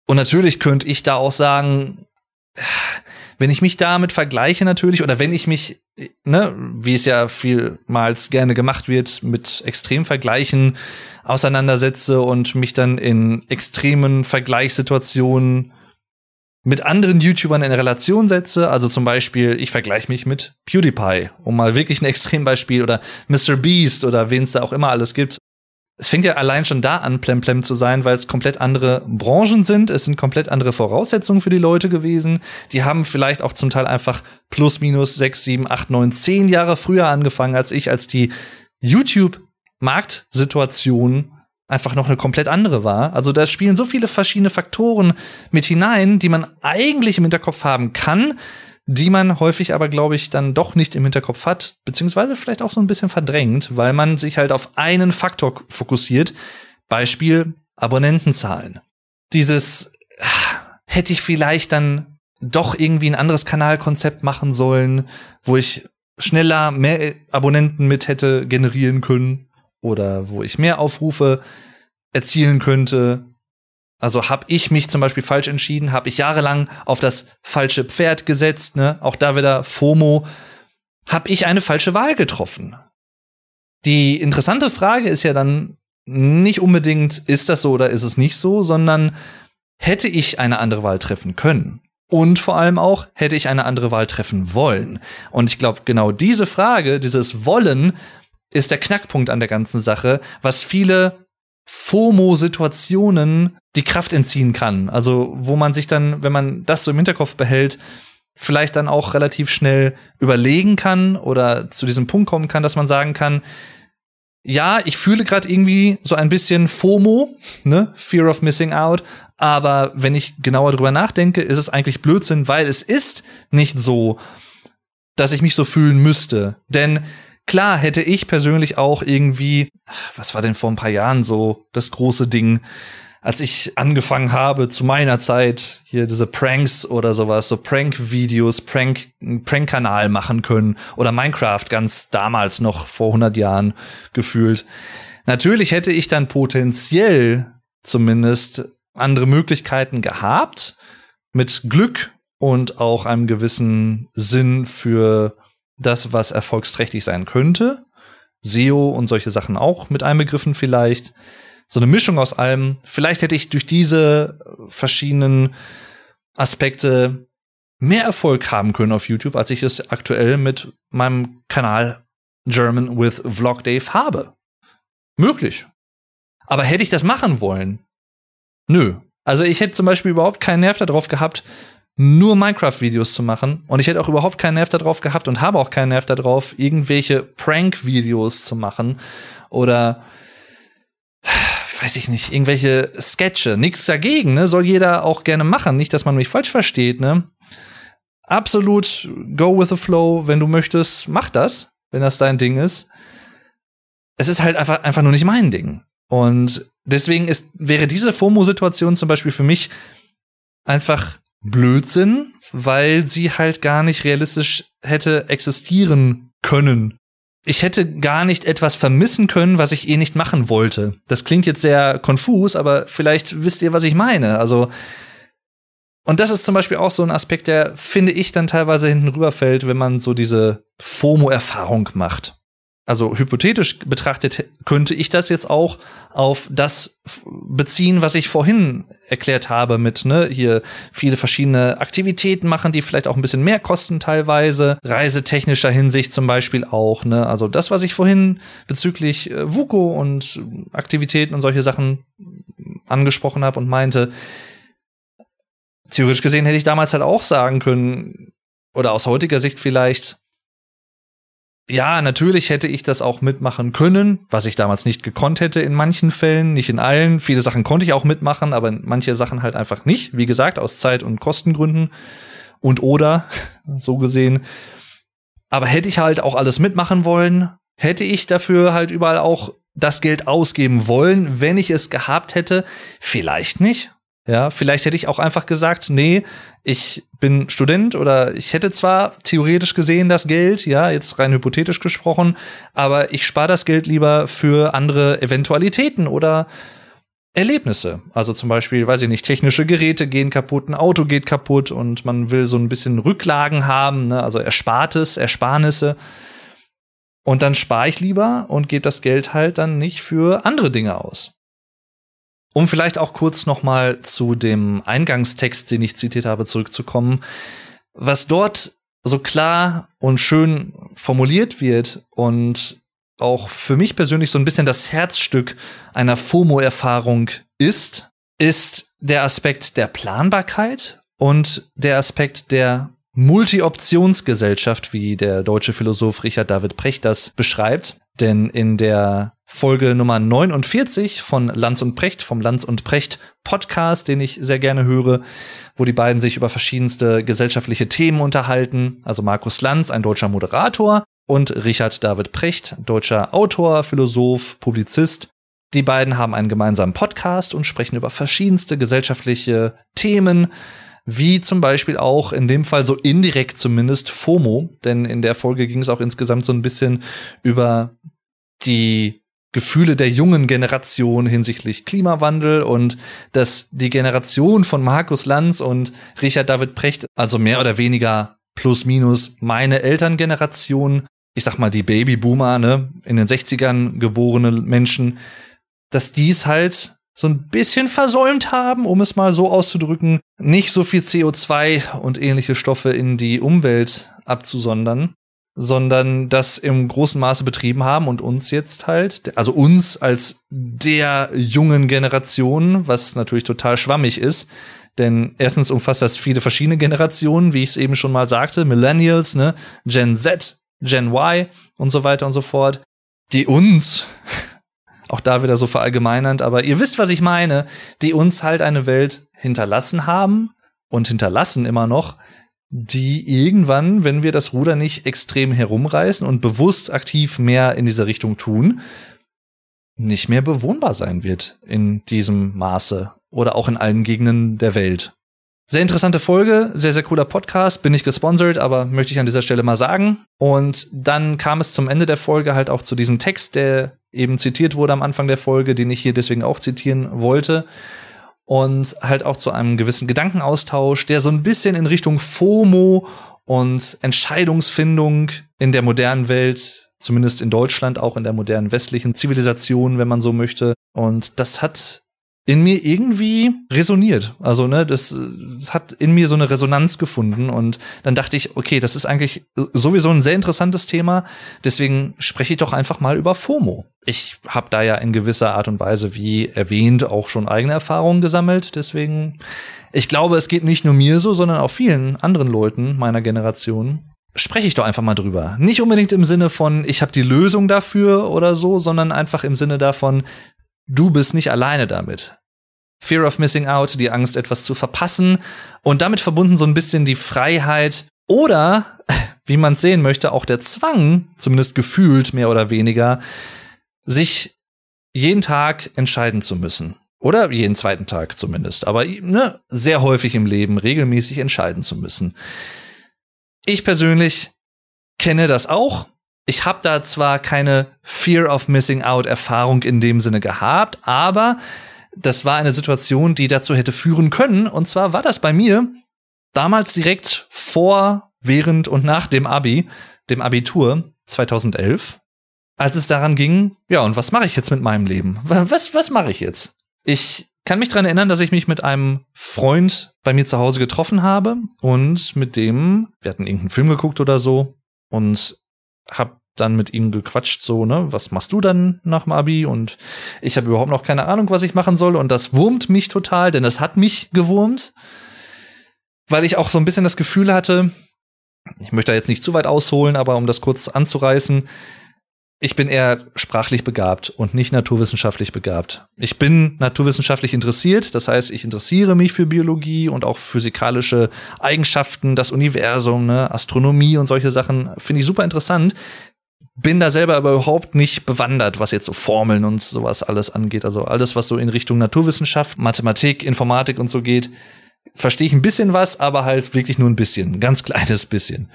Und natürlich könnte ich da auch sagen, wenn ich mich damit vergleiche natürlich, oder wenn ich mich, ne, wie es ja vielmals gerne gemacht wird, mit Extremvergleichen auseinandersetze und mich dann in extremen Vergleichssituationen mit anderen YouTubern in Relation setze, also zum Beispiel, ich vergleiche mich mit PewDiePie, um mal wirklich ein Extrembeispiel, oder Mr. Beast oder wen es da auch immer alles gibt, es fängt ja allein schon da an, plemplem zu sein, weil es komplett andere Branchen sind. Es sind komplett andere Voraussetzungen für die Leute gewesen. Die haben vielleicht auch zum Teil einfach plus minus sechs, sieben, acht, neun, zehn Jahre früher angefangen als ich, als die YouTube-Marktsituation einfach noch eine komplett andere war. Also da spielen so viele verschiedene Faktoren mit hinein, die man eigentlich im Hinterkopf haben kann, die man häufig aber, glaube ich, dann doch nicht im Hinterkopf hat, beziehungsweise vielleicht auch so ein bisschen verdrängt, weil man sich halt auf einen Faktor fokussiert. Beispiel Abonnentenzahlen. Dieses hätte ich vielleicht dann doch irgendwie ein anderes Kanalkonzept machen sollen, wo ich schneller mehr Abonnenten mit hätte generieren können oder wo ich mehr Aufrufe erzielen könnte also habe ich mich zum Beispiel falsch entschieden, habe ich jahrelang auf das falsche Pferd gesetzt, ne? Auch da wieder FOMO. Habe ich eine falsche Wahl getroffen? Die interessante Frage ist ja dann nicht unbedingt, ist das so oder ist es nicht so, sondern hätte ich eine andere Wahl treffen können? Und vor allem auch, hätte ich eine andere Wahl treffen wollen? Und ich glaube, genau diese Frage, dieses Wollen, ist der Knackpunkt an der ganzen Sache, was viele FOMO-Situationen die Kraft entziehen kann. Also wo man sich dann, wenn man das so im Hinterkopf behält, vielleicht dann auch relativ schnell überlegen kann oder zu diesem Punkt kommen kann, dass man sagen kann, ja, ich fühle gerade irgendwie so ein bisschen FOMO, ne, Fear of Missing Out, aber wenn ich genauer drüber nachdenke, ist es eigentlich Blödsinn, weil es ist nicht so, dass ich mich so fühlen müsste, denn klar hätte ich persönlich auch irgendwie, was war denn vor ein paar Jahren so das große Ding, als ich angefangen habe zu meiner Zeit hier diese Pranks oder sowas, so Prank-Videos, Prank, Prank-Kanal machen können oder Minecraft ganz damals noch vor 100 Jahren gefühlt. Natürlich hätte ich dann potenziell zumindest andere Möglichkeiten gehabt mit Glück und auch einem gewissen Sinn für das, was erfolgsträchtig sein könnte. SEO und solche Sachen auch mit einbegriffen vielleicht so eine Mischung aus allem. Vielleicht hätte ich durch diese verschiedenen Aspekte mehr Erfolg haben können auf YouTube, als ich es aktuell mit meinem Kanal German with Vlog Dave habe. Möglich. Aber hätte ich das machen wollen? Nö. Also ich hätte zum Beispiel überhaupt keinen Nerv darauf gehabt, nur Minecraft-Videos zu machen. Und ich hätte auch überhaupt keinen Nerv darauf gehabt und habe auch keinen Nerv darauf, irgendwelche Prank-Videos zu machen oder weiß ich nicht, irgendwelche Sketche. Nichts dagegen, ne? Soll jeder auch gerne machen. Nicht, dass man mich falsch versteht, ne? Absolut go with the flow. Wenn du möchtest, mach das, wenn das dein Ding ist. Es ist halt einfach, einfach nur nicht mein Ding. Und deswegen ist, wäre diese FOMO-Situation zum Beispiel für mich einfach Blödsinn, weil sie halt gar nicht realistisch hätte existieren können ich hätte gar nicht etwas vermissen können, was ich eh nicht machen wollte. Das klingt jetzt sehr konfus, aber vielleicht wisst ihr, was ich meine. Also, und das ist zum Beispiel auch so ein Aspekt, der, finde ich, dann teilweise hinten rüberfällt, wenn man so diese FOMO-Erfahrung macht also hypothetisch betrachtet, könnte ich das jetzt auch auf das beziehen, was ich vorhin erklärt habe mit, ne, hier viele verschiedene Aktivitäten machen, die vielleicht auch ein bisschen mehr kosten teilweise, reisetechnischer Hinsicht zum Beispiel auch, ne, also das, was ich vorhin bezüglich äh, VUCO und Aktivitäten und solche Sachen angesprochen habe und meinte, theoretisch gesehen hätte ich damals halt auch sagen können, oder aus heutiger Sicht vielleicht, ja, natürlich hätte ich das auch mitmachen können, was ich damals nicht gekonnt hätte in manchen Fällen, nicht in allen. Viele Sachen konnte ich auch mitmachen, aber manche Sachen halt einfach nicht. Wie gesagt, aus Zeit- und Kostengründen und oder [laughs] so gesehen. Aber hätte ich halt auch alles mitmachen wollen, hätte ich dafür halt überall auch das Geld ausgeben wollen, wenn ich es gehabt hätte. Vielleicht nicht. Ja, vielleicht hätte ich auch einfach gesagt, nee, ich bin Student oder ich hätte zwar theoretisch gesehen das Geld, ja, jetzt rein hypothetisch gesprochen, aber ich spare das Geld lieber für andere Eventualitäten oder Erlebnisse. Also zum Beispiel, weiß ich nicht, technische Geräte gehen kaputt, ein Auto geht kaputt und man will so ein bisschen Rücklagen haben, ne? also Erspartes, Ersparnisse. Und dann spare ich lieber und gebe das Geld halt dann nicht für andere Dinge aus. Um vielleicht auch kurz nochmal zu dem Eingangstext, den ich zitiert habe, zurückzukommen. Was dort so klar und schön formuliert wird und auch für mich persönlich so ein bisschen das Herzstück einer FOMO-Erfahrung ist, ist der Aspekt der Planbarkeit und der Aspekt der Multi-Optionsgesellschaft, wie der deutsche Philosoph Richard David Precht das beschreibt. Denn in der Folge Nummer 49 von Lanz und Precht, vom Lanz und Precht Podcast, den ich sehr gerne höre, wo die beiden sich über verschiedenste gesellschaftliche Themen unterhalten. Also Markus Lanz, ein deutscher Moderator, und Richard David Precht, deutscher Autor, Philosoph, Publizist. Die beiden haben einen gemeinsamen Podcast und sprechen über verschiedenste gesellschaftliche Themen, wie zum Beispiel auch in dem Fall so indirekt zumindest FOMO, denn in der Folge ging es auch insgesamt so ein bisschen über die Gefühle der jungen Generation hinsichtlich Klimawandel und dass die Generation von Markus Lanz und Richard David Precht, also mehr oder weniger plus minus meine Elterngeneration, ich sag mal die Babyboomer, ne, in den 60ern geborene Menschen, dass dies halt so ein bisschen versäumt haben, um es mal so auszudrücken, nicht so viel CO2 und ähnliche Stoffe in die Umwelt abzusondern, sondern das im großen Maße betrieben haben und uns jetzt halt, also uns als der jungen Generation, was natürlich total schwammig ist, denn erstens umfasst das viele verschiedene Generationen, wie ich es eben schon mal sagte, Millennials, ne, Gen Z, Gen Y und so weiter und so fort die uns, [laughs] auch da wieder so verallgemeinernd, aber ihr wisst, was ich meine, die uns halt eine Welt hinterlassen haben und hinterlassen immer noch, die irgendwann, wenn wir das Ruder nicht extrem herumreißen und bewusst aktiv mehr in diese Richtung tun, nicht mehr bewohnbar sein wird in diesem Maße oder auch in allen Gegenden der Welt. Sehr interessante Folge, sehr, sehr cooler Podcast, bin nicht gesponsert, aber möchte ich an dieser Stelle mal sagen. Und dann kam es zum Ende der Folge halt auch zu diesem Text, der eben zitiert wurde am Anfang der Folge, den ich hier deswegen auch zitieren wollte. Und halt auch zu einem gewissen Gedankenaustausch, der so ein bisschen in Richtung FOMO und Entscheidungsfindung in der modernen Welt, zumindest in Deutschland, auch in der modernen westlichen Zivilisation, wenn man so möchte. Und das hat in mir irgendwie resoniert. Also, ne, das, das hat in mir so eine Resonanz gefunden und dann dachte ich, okay, das ist eigentlich sowieso ein sehr interessantes Thema, deswegen spreche ich doch einfach mal über FOMO. Ich habe da ja in gewisser Art und Weise, wie erwähnt, auch schon eigene Erfahrungen gesammelt, deswegen ich glaube, es geht nicht nur mir so, sondern auch vielen anderen Leuten meiner Generation. Spreche ich doch einfach mal drüber. Nicht unbedingt im Sinne von, ich habe die Lösung dafür oder so, sondern einfach im Sinne davon, du bist nicht alleine damit. Fear of Missing Out, die Angst, etwas zu verpassen und damit verbunden so ein bisschen die Freiheit oder, [laughs] wie man sehen möchte, auch der Zwang, zumindest gefühlt mehr oder weniger, sich jeden Tag entscheiden zu müssen. Oder jeden zweiten Tag zumindest. Aber ne, sehr häufig im Leben regelmäßig entscheiden zu müssen. Ich persönlich kenne das auch ich habe da zwar keine Fear of Missing Out Erfahrung in dem Sinne gehabt, aber das war eine Situation, die dazu hätte führen können. Und zwar war das bei mir damals direkt vor, während und nach dem Abi, dem Abitur 2011, als es daran ging, ja, und was mache ich jetzt mit meinem Leben? Was, was mache ich jetzt? Ich kann mich dran erinnern, dass ich mich mit einem Freund bei mir zu Hause getroffen habe und mit dem, wir hatten irgendeinen Film geguckt oder so und hab dann mit ihm gequatscht, so, ne, was machst du dann nach dem Abi? Und ich habe überhaupt noch keine Ahnung, was ich machen soll. Und das wurmt mich total, denn das hat mich gewurmt, weil ich auch so ein bisschen das Gefühl hatte, ich möchte da jetzt nicht zu weit ausholen, aber um das kurz anzureißen, ich bin eher sprachlich begabt und nicht naturwissenschaftlich begabt. Ich bin naturwissenschaftlich interessiert, das heißt, ich interessiere mich für Biologie und auch physikalische Eigenschaften, das Universum, ne, Astronomie und solche Sachen finde ich super interessant. Bin da selber aber überhaupt nicht bewandert, was jetzt so Formeln und sowas alles angeht. Also alles, was so in Richtung Naturwissenschaft, Mathematik, Informatik und so geht, verstehe ich ein bisschen was, aber halt wirklich nur ein bisschen, ein ganz [laughs] kleines bisschen.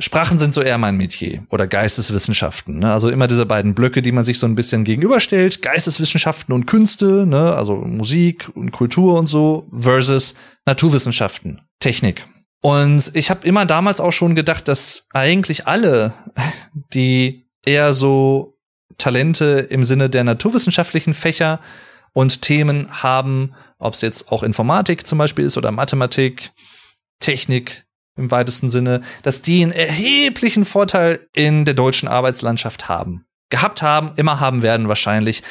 Sprachen sind so eher mein Metier oder Geisteswissenschaften. Ne? Also immer diese beiden Blöcke, die man sich so ein bisschen gegenüberstellt. Geisteswissenschaften und Künste, ne? also Musik und Kultur und so, versus Naturwissenschaften, Technik. Und ich habe immer damals auch schon gedacht, dass eigentlich alle, [laughs] die eher so Talente im Sinne der naturwissenschaftlichen Fächer und Themen haben, ob es jetzt auch Informatik zum Beispiel ist oder Mathematik, Technik, im weitesten Sinne, dass die einen erheblichen Vorteil in der deutschen Arbeitslandschaft haben. Gehabt haben, immer haben werden wahrscheinlich.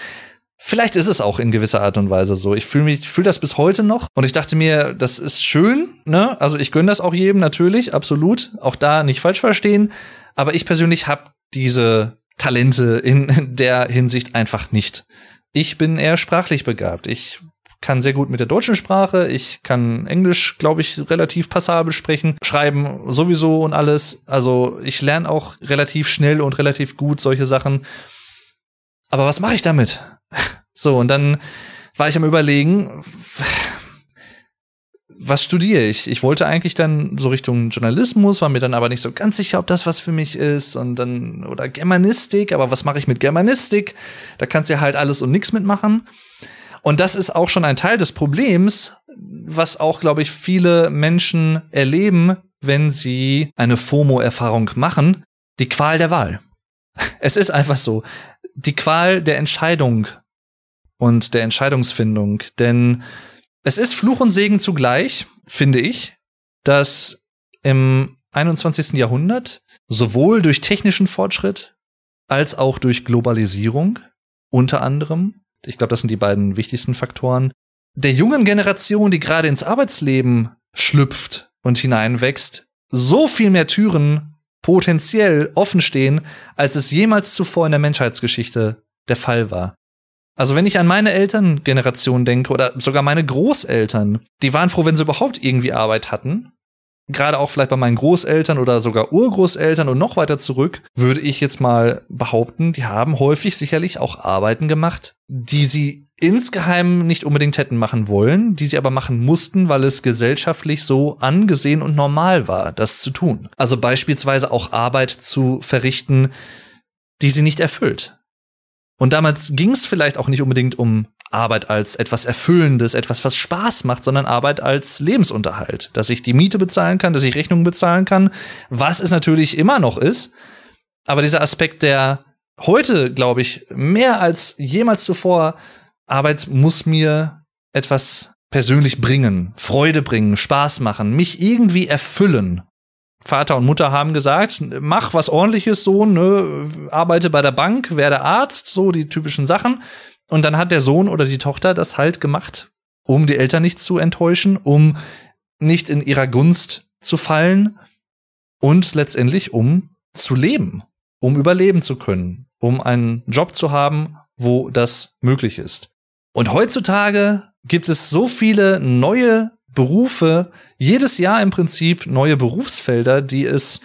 Vielleicht ist es auch in gewisser Art und Weise so. Ich fühle mich, fühle das bis heute noch und ich dachte mir, das ist schön, ne? Also ich gönne das auch jedem natürlich, absolut. Auch da nicht falsch verstehen. Aber ich persönlich habe diese Talente in der Hinsicht einfach nicht. Ich bin eher sprachlich begabt. Ich kann sehr gut mit der deutschen Sprache, ich kann Englisch, glaube ich, relativ passabel sprechen, schreiben sowieso und alles. Also ich lerne auch relativ schnell und relativ gut solche Sachen. Aber was mache ich damit? [laughs] So, und dann war ich am überlegen, was studiere ich? Ich wollte eigentlich dann so Richtung Journalismus, war mir dann aber nicht so ganz sicher, ob das was für mich ist und dann oder Germanistik, aber was mache ich mit Germanistik? Da kannst du ja halt alles und nichts mitmachen. Und das ist auch schon ein Teil des Problems, was auch, glaube ich, viele Menschen erleben, wenn sie eine FOMO-Erfahrung machen, die Qual der Wahl. [laughs] Es ist einfach so. Die Qual der Entscheidung und der Entscheidungsfindung. Denn es ist Fluch und Segen zugleich, finde ich, dass im 21. Jahrhundert sowohl durch technischen Fortschritt als auch durch Globalisierung unter anderem ich glaube, das sind die beiden wichtigsten Faktoren. Der jungen Generation, die gerade ins Arbeitsleben schlüpft und hineinwächst, so viel mehr Türen potenziell offen stehen, als es jemals zuvor in der Menschheitsgeschichte der Fall war. Also wenn ich an meine Elterngeneration denke oder sogar meine Großeltern, die waren froh, wenn sie überhaupt irgendwie Arbeit hatten. Gerade auch vielleicht bei meinen Großeltern oder sogar Urgroßeltern und noch weiter zurück, würde ich jetzt mal behaupten, die haben häufig sicherlich auch Arbeiten gemacht, die sie insgeheim nicht unbedingt hätten machen wollen, die sie aber machen mussten, weil es gesellschaftlich so angesehen und normal war, das zu tun. Also beispielsweise auch Arbeit zu verrichten, die sie nicht erfüllt. Und damals ging es vielleicht auch nicht unbedingt um Arbeit als etwas Erfüllendes, etwas, was Spaß macht, sondern Arbeit als Lebensunterhalt. Dass ich die Miete bezahlen kann, dass ich Rechnungen bezahlen kann, was es natürlich immer noch ist. Aber dieser Aspekt, der heute, glaube ich, mehr als jemals zuvor, Arbeit muss mir etwas persönlich bringen, Freude bringen, Spaß machen, mich irgendwie erfüllen. Vater und Mutter haben gesagt, mach was ordentliches, Sohn, ne, arbeite bei der Bank, werde Arzt, so die typischen Sachen. Und dann hat der Sohn oder die Tochter das halt gemacht, um die Eltern nicht zu enttäuschen, um nicht in ihrer Gunst zu fallen und letztendlich um zu leben, um überleben zu können, um einen Job zu haben, wo das möglich ist. Und heutzutage gibt es so viele neue Berufe, jedes Jahr im Prinzip neue Berufsfelder, die es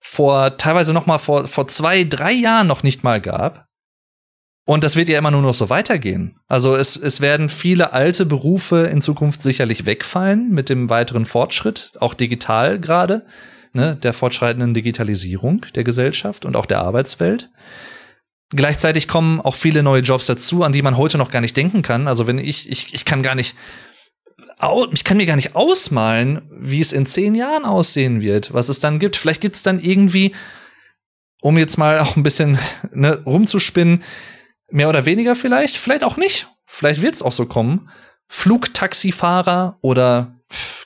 vor teilweise noch mal vor, vor zwei, drei Jahren noch nicht mal gab. Und das wird ja immer nur noch so weitergehen. Also es, es werden viele alte Berufe in Zukunft sicherlich wegfallen mit dem weiteren Fortschritt, auch digital gerade, ne, der fortschreitenden Digitalisierung der Gesellschaft und auch der Arbeitswelt. Gleichzeitig kommen auch viele neue Jobs dazu, an die man heute noch gar nicht denken kann. Also wenn ich, ich, ich kann gar nicht ich kann mir gar nicht ausmalen, wie es in zehn Jahren aussehen wird, was es dann gibt. Vielleicht gibt es dann irgendwie, um jetzt mal auch ein bisschen ne, rumzuspinnen, mehr oder weniger vielleicht, vielleicht auch nicht. Vielleicht wird es auch so kommen. Flugtaxifahrer oder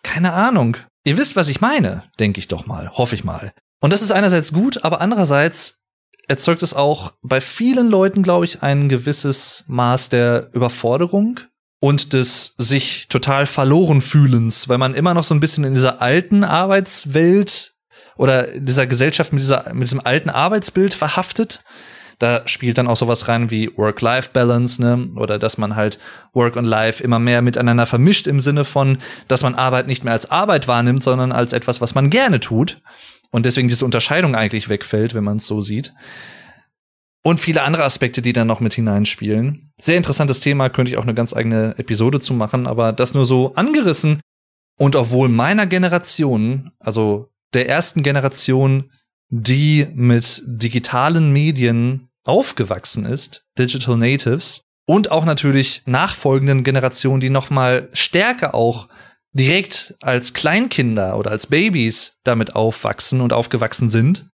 keine Ahnung. Ihr wisst, was ich meine, denke ich doch mal, hoffe ich mal. Und das ist einerseits gut, aber andererseits erzeugt es auch bei vielen Leuten, glaube ich, ein gewisses Maß der Überforderung und des sich total verloren fühlens, weil man immer noch so ein bisschen in dieser alten Arbeitswelt oder dieser Gesellschaft mit dieser mit diesem alten Arbeitsbild verhaftet. Da spielt dann auch sowas rein wie Work-Life-Balance, ne? Oder dass man halt Work und Life immer mehr miteinander vermischt im Sinne von, dass man Arbeit nicht mehr als Arbeit wahrnimmt, sondern als etwas, was man gerne tut. Und deswegen diese Unterscheidung eigentlich wegfällt, wenn man es so sieht. Und viele andere Aspekte, die dann noch mit hineinspielen. Sehr interessantes Thema, könnte ich auch eine ganz eigene Episode zu machen, aber das nur so angerissen. Und obwohl meiner Generation, also der ersten Generation, die mit digitalen Medien aufgewachsen ist, Digital Natives, und auch natürlich nachfolgenden Generationen, die noch mal stärker auch direkt als Kleinkinder oder als Babys damit aufwachsen und aufgewachsen sind,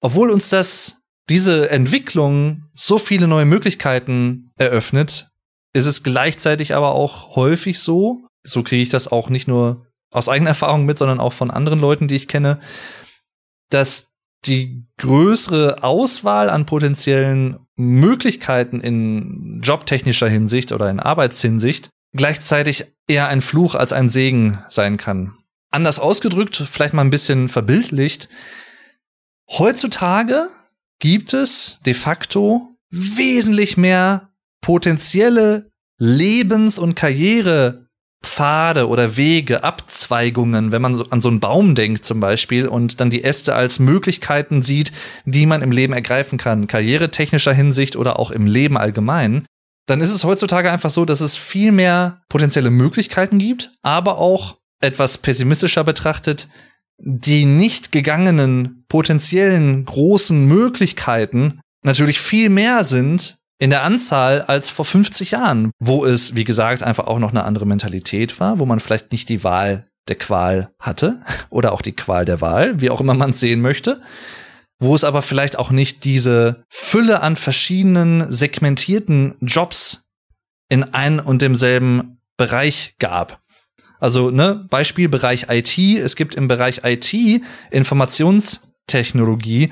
obwohl uns das diese Entwicklung so viele neue Möglichkeiten eröffnet, ist es gleichzeitig aber auch häufig so, so kriege ich das auch nicht nur aus eigener Erfahrung mit, sondern auch von anderen Leuten, die ich kenne, dass die größere Auswahl an potenziellen Möglichkeiten in jobtechnischer Hinsicht oder in Arbeitshinsicht gleichzeitig eher ein Fluch als ein Segen sein kann. Anders ausgedrückt, vielleicht mal ein bisschen verbildlicht, heutzutage gibt es de facto wesentlich mehr potenzielle Lebens- und Karrierepfade oder Wege, Abzweigungen, wenn man so an so einen Baum denkt zum Beispiel und dann die Äste als Möglichkeiten sieht, die man im Leben ergreifen kann, karrieretechnischer Hinsicht oder auch im Leben allgemein, dann ist es heutzutage einfach so, dass es viel mehr potenzielle Möglichkeiten gibt, aber auch etwas pessimistischer betrachtet, die nicht gegangenen potenziellen großen Möglichkeiten natürlich viel mehr sind in der Anzahl als vor 50 Jahren, wo es, wie gesagt, einfach auch noch eine andere Mentalität war, wo man vielleicht nicht die Wahl der Qual hatte [laughs] oder auch die Qual der Wahl, wie auch immer man es sehen möchte, wo es aber vielleicht auch nicht diese Fülle an verschiedenen segmentierten Jobs in ein und demselben Bereich gab. Also, ne, Beispiel Bereich IT. Es gibt im Bereich IT Informationstechnologie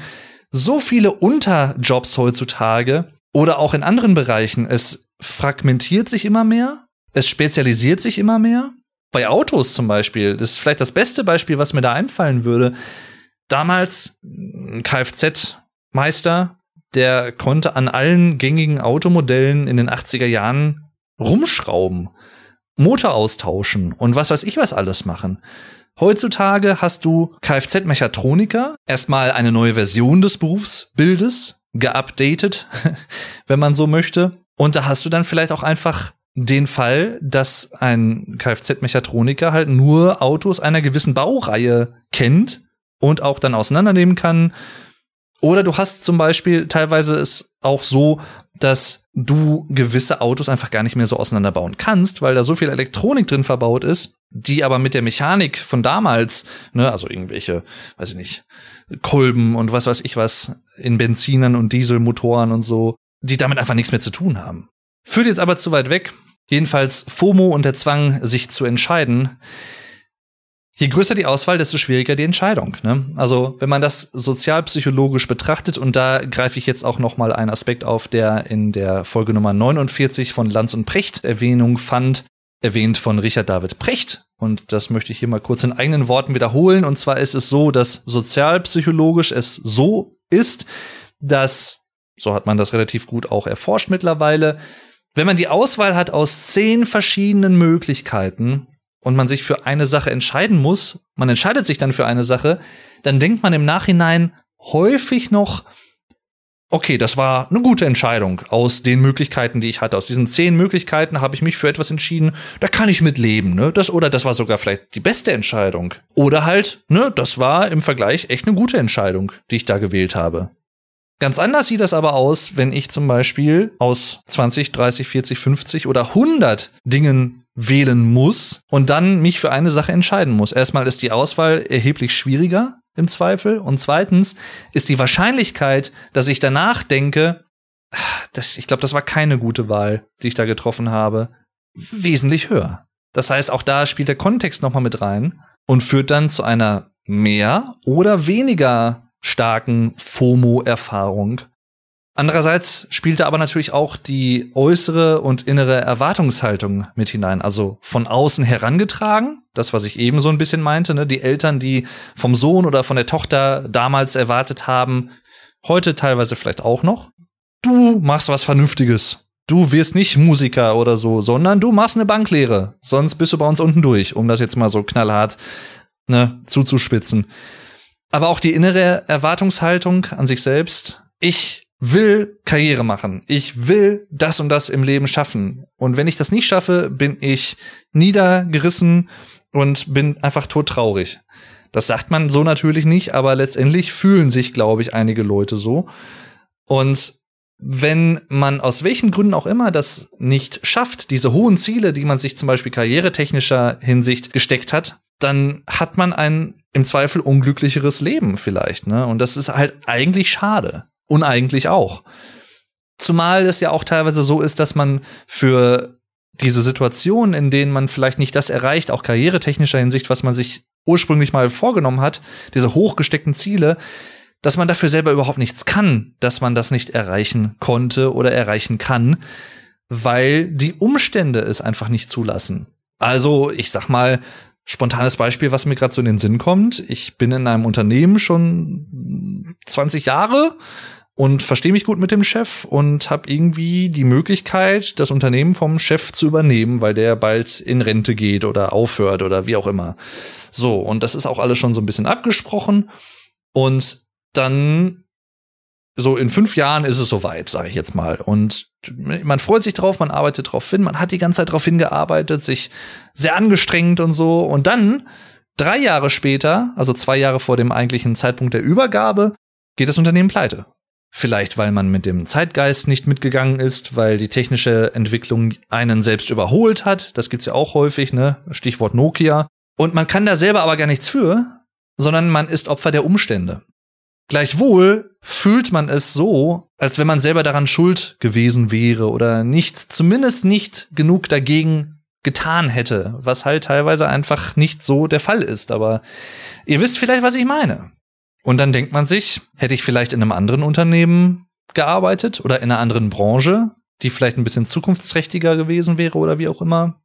so viele Unterjobs heutzutage oder auch in anderen Bereichen. Es fragmentiert sich immer mehr. Es spezialisiert sich immer mehr. Bei Autos zum Beispiel, das ist vielleicht das beste Beispiel, was mir da einfallen würde. damals ein Kfz-Meister, der konnte an allen gängigen Automodellen in den 80er Jahren rumschrauben, Motor austauschen und was weiß ich was alles machen. Heutzutage hast du Kfz-Mechatroniker, erstmal eine neue Version des Berufsbildes, geupdatet, [laughs] wenn man so möchte. Und da hast du dann vielleicht auch einfach den Fall, dass ein Kfz-Mechatroniker halt nur Autos einer gewissen Baureihe kennt und auch dann auseinandernehmen kann. Oder du hast zum Beispiel teilweise es auch so, dass du gewisse Autos einfach gar nicht mehr so auseinanderbauen kannst, weil da so viel Elektronik drin verbaut ist, die aber mit der Mechanik von damals, ne, also irgendwelche, weiß ich nicht, Kolben und was weiß ich was in Benzinern und Dieselmotoren und so, die damit einfach nichts mehr zu tun haben. Führt jetzt aber zu weit weg. Jedenfalls FOMO und der Zwang, sich zu entscheiden. Je größer die Auswahl, desto schwieriger die Entscheidung. Ne? Also wenn man das sozialpsychologisch betrachtet, und da greife ich jetzt auch noch mal einen Aspekt auf, der in der Folge Nummer 49 von Lanz und Precht Erwähnung fand, erwähnt von Richard David Precht. Und das möchte ich hier mal kurz in eigenen Worten wiederholen. Und zwar ist es so, dass sozialpsychologisch es so ist, dass, so hat man das relativ gut auch erforscht mittlerweile, wenn man die Auswahl hat aus zehn verschiedenen Möglichkeiten und man sich für eine Sache entscheiden muss, man entscheidet sich dann für eine Sache, dann denkt man im Nachhinein häufig noch, okay, das war eine gute Entscheidung aus den Möglichkeiten, die ich hatte. Aus diesen zehn Möglichkeiten habe ich mich für etwas entschieden, da kann ich mit leben, ne? Das oder das war sogar vielleicht die beste Entscheidung. Oder halt, ne, das war im Vergleich echt eine gute Entscheidung, die ich da gewählt habe. Ganz anders sieht das aber aus, wenn ich zum Beispiel aus 20, 30, 40, 50 oder 100 Dingen wählen muss und dann mich für eine Sache entscheiden muss. Erstmal ist die Auswahl erheblich schwieriger, im Zweifel. Und zweitens ist die Wahrscheinlichkeit, dass ich danach denke, das, ich glaube, das war keine gute Wahl, die ich da getroffen habe, wesentlich höher. Das heißt, auch da spielt der Kontext nochmal mit rein und führt dann zu einer mehr oder weniger starken FOMO-Erfahrung Andererseits spielte aber natürlich auch die äußere und innere Erwartungshaltung mit hinein, also von außen herangetragen, das, was ich eben so ein bisschen meinte, ne? die Eltern, die vom Sohn oder von der Tochter damals erwartet haben, heute teilweise vielleicht auch noch, du machst was Vernünftiges. Du wirst nicht Musiker oder so, sondern du machst eine Banklehre. Sonst bist du bei uns unten durch, um das jetzt mal so knallhart ne, zuzuspitzen. Aber auch die innere Erwartungshaltung an sich selbst. Ich will Karriere machen. Ich will das und das im Leben schaffen. Und wenn ich das nicht schaffe, bin ich niedergerissen und bin einfach todtraurig. Das sagt man so natürlich nicht, aber letztendlich fühlen sich, glaube ich, einige Leute so. Und wenn man aus welchen Gründen auch immer das nicht schafft, diese hohen Ziele, die man sich zum Beispiel karrieretechnischer Hinsicht gesteckt hat, dann hat man ein im Zweifel unglücklicheres Leben vielleicht. Ne? Und das ist halt eigentlich schade uneigentlich auch. Zumal es ja auch teilweise so ist, dass man für diese Situationen, in denen man vielleicht nicht das erreicht, auch karrieretechnischer Hinsicht, was man sich ursprünglich mal vorgenommen hat, diese hochgesteckten Ziele, dass man dafür selber überhaupt nichts kann, dass man das nicht erreichen konnte oder erreichen kann, weil die Umstände es einfach nicht zulassen. Also, ich sag mal, spontanes Beispiel, was mir gerade so in den Sinn kommt. Ich bin in einem Unternehmen schon 20 Jahre, und verstehe mich gut mit dem Chef und habe irgendwie die Möglichkeit, das Unternehmen vom Chef zu übernehmen, weil der bald in Rente geht oder aufhört oder wie auch immer. So, und das ist auch alles schon so ein bisschen abgesprochen. Und dann, so in fünf Jahren ist es soweit, sage ich jetzt mal. Und man freut sich drauf, man arbeitet drauf hin, man hat die ganze Zeit drauf hingearbeitet, sich sehr angestrengt und so. Und dann, drei Jahre später, also zwei Jahre vor dem eigentlichen Zeitpunkt der Übergabe, geht das Unternehmen pleite. Vielleicht, weil man mit dem Zeitgeist nicht mitgegangen ist, weil die technische Entwicklung einen selbst überholt hat. Das gibt's ja auch häufig, ne? Stichwort Nokia. Und man kann da selber aber gar nichts für, sondern man ist Opfer der Umstände. Gleichwohl fühlt man es so, als wenn man selber daran schuld gewesen wäre oder nicht, zumindest nicht genug dagegen getan hätte, was halt teilweise einfach nicht so der Fall ist. Aber ihr wisst vielleicht, was ich meine. Und dann denkt man sich, hätte ich vielleicht in einem anderen Unternehmen gearbeitet oder in einer anderen Branche, die vielleicht ein bisschen zukunftsträchtiger gewesen wäre oder wie auch immer,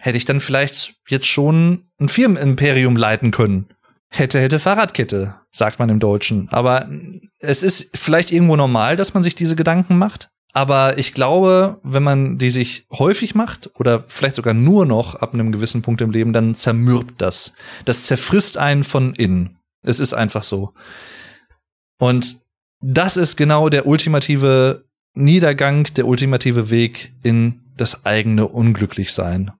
hätte ich dann vielleicht jetzt schon ein Firmenimperium leiten können. Hätte, hätte Fahrradkette, sagt man im Deutschen. Aber es ist vielleicht irgendwo normal, dass man sich diese Gedanken macht. Aber ich glaube, wenn man die sich häufig macht oder vielleicht sogar nur noch ab einem gewissen Punkt im Leben, dann zermürbt das. Das zerfrisst einen von innen. Es ist einfach so. Und das ist genau der ultimative Niedergang, der ultimative Weg in das eigene Unglücklichsein.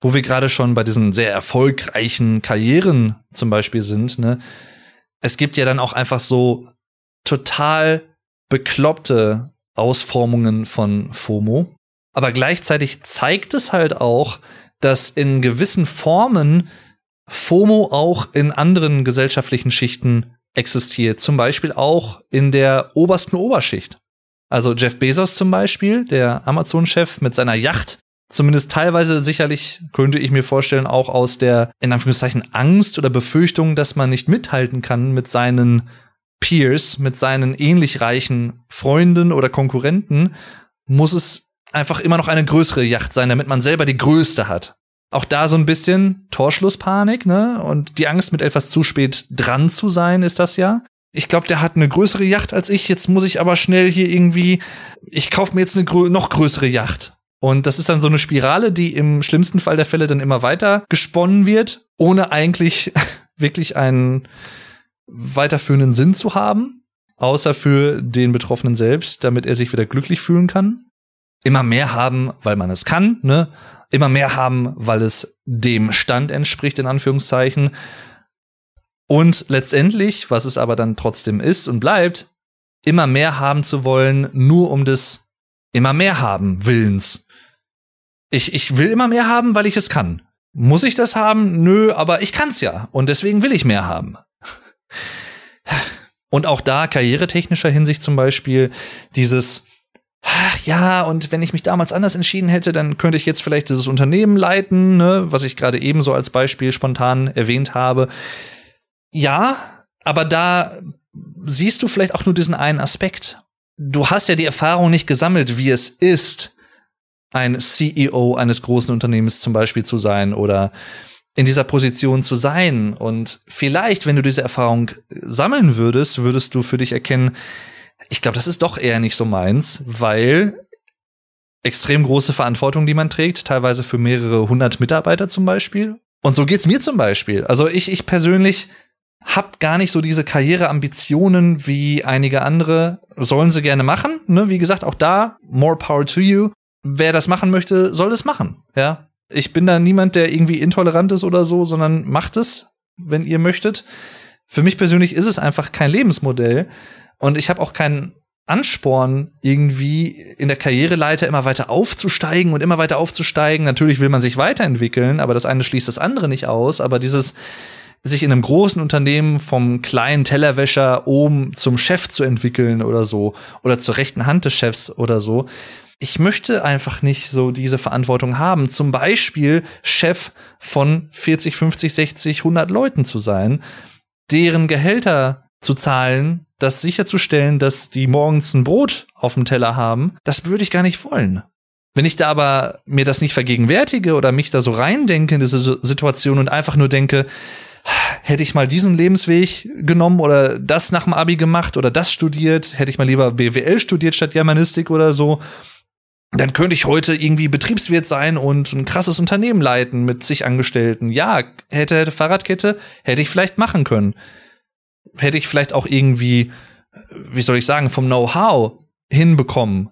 Wo wir gerade schon bei diesen sehr erfolgreichen Karrieren zum Beispiel sind, ne? Es gibt ja dann auch einfach so total bekloppte Ausformungen von FOMO. Aber gleichzeitig zeigt es halt auch, dass in gewissen Formen FOMO auch in anderen gesellschaftlichen Schichten existiert. Zum Beispiel auch in der obersten Oberschicht. Also Jeff Bezos zum Beispiel, der Amazon-Chef mit seiner Yacht, zumindest teilweise sicherlich, könnte ich mir vorstellen, auch aus der, in Anführungszeichen, Angst oder Befürchtung, dass man nicht mithalten kann mit seinen Peers, mit seinen ähnlich reichen Freunden oder Konkurrenten, muss es einfach immer noch eine größere Yacht sein, damit man selber die größte hat. Auch da so ein bisschen Torschlusspanik, ne? Und die Angst, mit etwas zu spät dran zu sein, ist das ja. Ich glaube, der hat eine größere Yacht als ich. Jetzt muss ich aber schnell hier irgendwie, ich kaufe mir jetzt eine grö noch größere Yacht. Und das ist dann so eine Spirale, die im schlimmsten Fall der Fälle dann immer weiter gesponnen wird, ohne eigentlich [laughs] wirklich einen weiterführenden Sinn zu haben, außer für den Betroffenen selbst, damit er sich wieder glücklich fühlen kann. Immer mehr haben, weil man es kann, ne? Immer mehr haben, weil es dem Stand entspricht, in Anführungszeichen. Und letztendlich, was es aber dann trotzdem ist und bleibt, immer mehr haben zu wollen, nur um des immer mehr haben Willens. Ich, ich will immer mehr haben, weil ich es kann. Muss ich das haben? Nö, aber ich kann's ja. Und deswegen will ich mehr haben. [laughs] Und auch da karrieretechnischer Hinsicht zum Beispiel dieses, ach ja, und wenn ich mich damals anders entschieden hätte, dann könnte ich jetzt vielleicht dieses Unternehmen leiten, ne, was ich gerade ebenso als Beispiel spontan erwähnt habe. Ja, aber da siehst du vielleicht auch nur diesen einen Aspekt. Du hast ja die Erfahrung nicht gesammelt, wie es ist, ein CEO eines großen Unternehmens zum Beispiel zu sein oder in dieser Position zu sein. Und vielleicht, wenn du diese Erfahrung sammeln würdest, würdest du für dich erkennen, ich glaube, das ist doch eher nicht so meins, weil extrem große Verantwortung, die man trägt, teilweise für mehrere hundert Mitarbeiter zum Beispiel. Und so geht's mir zum Beispiel. Also ich, ich persönlich hab gar nicht so diese Karriereambitionen wie einige andere. Sollen sie gerne machen. Ne? Wie gesagt, auch da, more power to you. Wer das machen möchte, soll es machen. Ja, ich bin da niemand, der irgendwie intolerant ist oder so, sondern macht es, wenn ihr möchtet. Für mich persönlich ist es einfach kein Lebensmodell und ich habe auch keinen Ansporn, irgendwie in der Karriereleiter immer weiter aufzusteigen und immer weiter aufzusteigen. Natürlich will man sich weiterentwickeln, aber das eine schließt das andere nicht aus. Aber dieses sich in einem großen Unternehmen vom kleinen Tellerwäscher oben zum Chef zu entwickeln oder so oder zur rechten Hand des Chefs oder so, ich möchte einfach nicht so diese Verantwortung haben, zum Beispiel Chef von 40, 50, 60, 100 Leuten zu sein, deren Gehälter zu zahlen, das sicherzustellen, dass die morgens ein Brot auf dem Teller haben, das würde ich gar nicht wollen. Wenn ich da aber mir das nicht vergegenwärtige oder mich da so reindenke in diese Situation und einfach nur denke, hätte ich mal diesen Lebensweg genommen oder das nach dem Abi gemacht oder das studiert, hätte ich mal lieber BWL studiert statt Germanistik oder so, dann könnte ich heute irgendwie Betriebswirt sein und ein krasses Unternehmen leiten mit sich Angestellten. Ja, hätte, hätte Fahrradkette, hätte ich vielleicht machen können. Hätte ich vielleicht auch irgendwie, wie soll ich sagen, vom Know-how hinbekommen.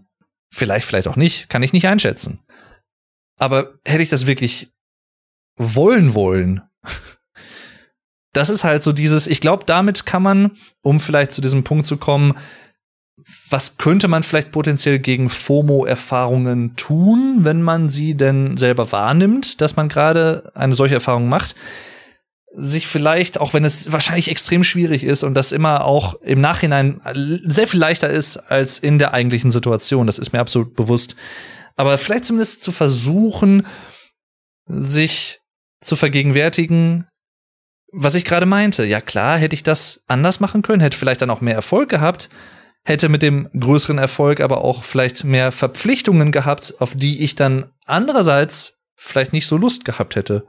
Vielleicht, vielleicht auch nicht, kann ich nicht einschätzen. Aber hätte ich das wirklich wollen wollen? Das ist halt so dieses, ich glaube, damit kann man, um vielleicht zu diesem Punkt zu kommen, was könnte man vielleicht potenziell gegen FOMO-Erfahrungen tun, wenn man sie denn selber wahrnimmt, dass man gerade eine solche Erfahrung macht? Sich vielleicht, auch wenn es wahrscheinlich extrem schwierig ist und das immer auch im Nachhinein sehr viel leichter ist als in der eigentlichen Situation, das ist mir absolut bewusst. Aber vielleicht zumindest zu versuchen, sich zu vergegenwärtigen, was ich gerade meinte. Ja klar, hätte ich das anders machen können, hätte vielleicht dann auch mehr Erfolg gehabt, hätte mit dem größeren Erfolg aber auch vielleicht mehr Verpflichtungen gehabt, auf die ich dann andererseits vielleicht nicht so Lust gehabt hätte.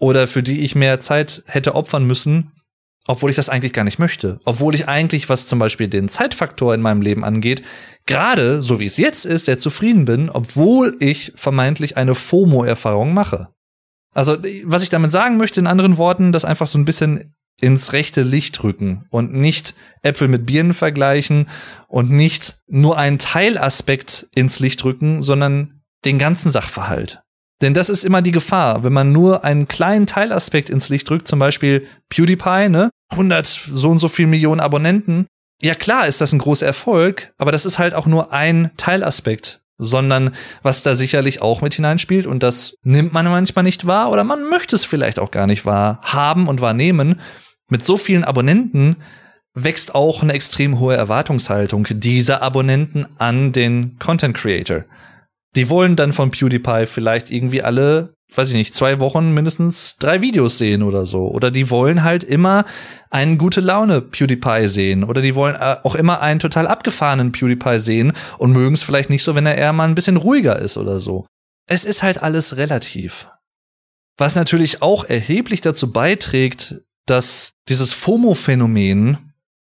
oder für die ich mehr Zeit hätte opfern müssen, obwohl ich das eigentlich gar nicht möchte. Obwohl ich eigentlich, was zum Beispiel den Zeitfaktor in meinem Leben angeht, gerade so wie es jetzt ist, sehr zufrieden bin, obwohl ich vermeintlich eine FOMO-Erfahrung mache. Also, was ich damit sagen möchte, in anderen Worten, das einfach so ein bisschen ins rechte Licht rücken und nicht Äpfel mit Birnen vergleichen und nicht nur einen Teilaspekt ins Licht rücken, sondern den ganzen Sachverhalt. Denn das ist immer die Gefahr, wenn man nur einen kleinen Teilaspekt ins Licht drückt, zum Beispiel PewDiePie, ne? 100 so und so viel Millionen Abonnenten. Ja klar ist das ein großer Erfolg, aber das ist halt auch nur ein Teilaspekt, sondern was da sicherlich auch mit hineinspielt und das nimmt man manchmal nicht wahr oder man möchte es vielleicht auch gar nicht wahr haben und wahrnehmen. Mit so vielen Abonnenten wächst auch eine extrem hohe Erwartungshaltung dieser Abonnenten an den Content Creator. Die wollen dann von PewDiePie vielleicht irgendwie alle, weiß ich nicht, zwei Wochen mindestens drei Videos sehen oder so. Oder die wollen halt immer einen gute Laune PewDiePie sehen. Oder die wollen äh, auch immer einen total abgefahrenen PewDiePie sehen und mögen es vielleicht nicht so, wenn er eher mal ein bisschen ruhiger ist oder so. Es ist halt alles relativ. Was natürlich auch erheblich dazu beiträgt, dass dieses FOMO-Phänomen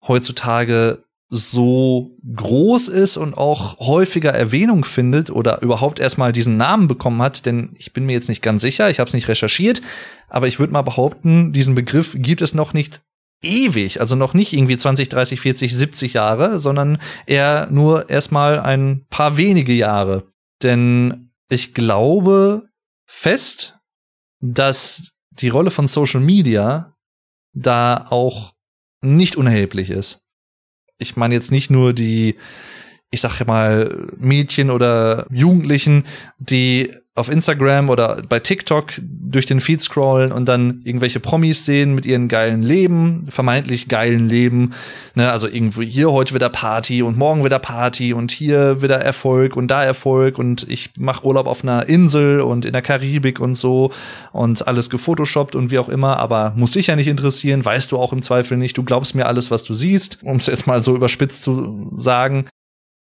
heutzutage so groß ist und auch häufiger Erwähnung findet oder überhaupt erstmal diesen Namen bekommen hat, denn ich bin mir jetzt nicht ganz sicher, ich habe es nicht recherchiert, aber ich würde mal behaupten, diesen Begriff gibt es noch nicht ewig, also noch nicht irgendwie 20, 30, 40, 70 Jahre, sondern eher nur erstmal ein paar wenige Jahre. Denn ich glaube fest, dass die Rolle von Social Media da auch nicht unerheblich ist. Ich meine jetzt nicht nur die, ich sag mal, Mädchen oder Jugendlichen, die auf Instagram oder bei TikTok durch den Feed scrollen und dann irgendwelche Promis sehen mit ihren geilen Leben, vermeintlich geilen Leben. Ne, also irgendwo hier heute wieder Party und morgen wieder Party und hier wieder Erfolg und da Erfolg und ich mache Urlaub auf einer Insel und in der Karibik und so und alles gefotoshoppt und wie auch immer, aber muss dich ja nicht interessieren, weißt du auch im Zweifel nicht, du glaubst mir alles, was du siehst, um es jetzt mal so überspitzt zu sagen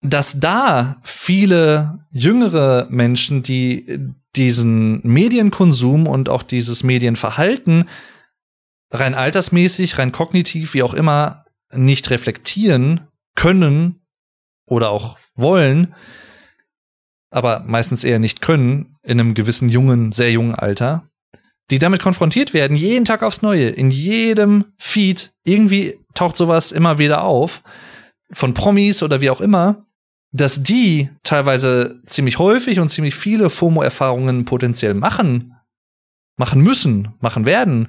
dass da viele jüngere Menschen, die diesen Medienkonsum und auch dieses Medienverhalten rein altersmäßig, rein kognitiv, wie auch immer, nicht reflektieren können oder auch wollen, aber meistens eher nicht können, in einem gewissen jungen, sehr jungen Alter, die damit konfrontiert werden, jeden Tag aufs Neue, in jedem Feed, irgendwie taucht sowas immer wieder auf, von Promis oder wie auch immer, dass die teilweise ziemlich häufig und ziemlich viele FOMO-Erfahrungen potenziell machen, machen müssen, machen werden,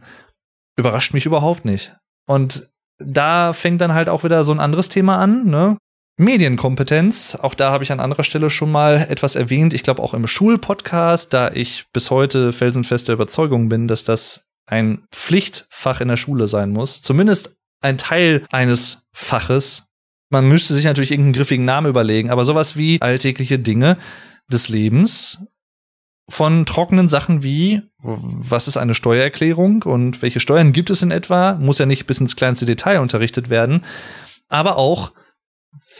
überrascht mich überhaupt nicht. Und da fängt dann halt auch wieder so ein anderes Thema an, ne? Medienkompetenz, auch da habe ich an anderer Stelle schon mal etwas erwähnt, ich glaube auch im Schulpodcast, da ich bis heute felsenfester Überzeugung bin, dass das ein Pflichtfach in der Schule sein muss, zumindest ein Teil eines Faches, man müsste sich natürlich irgendeinen griffigen Namen überlegen, aber sowas wie alltägliche Dinge des Lebens von trockenen Sachen wie, was ist eine Steuererklärung und welche Steuern gibt es in etwa, muss ja nicht bis ins kleinste Detail unterrichtet werden, aber auch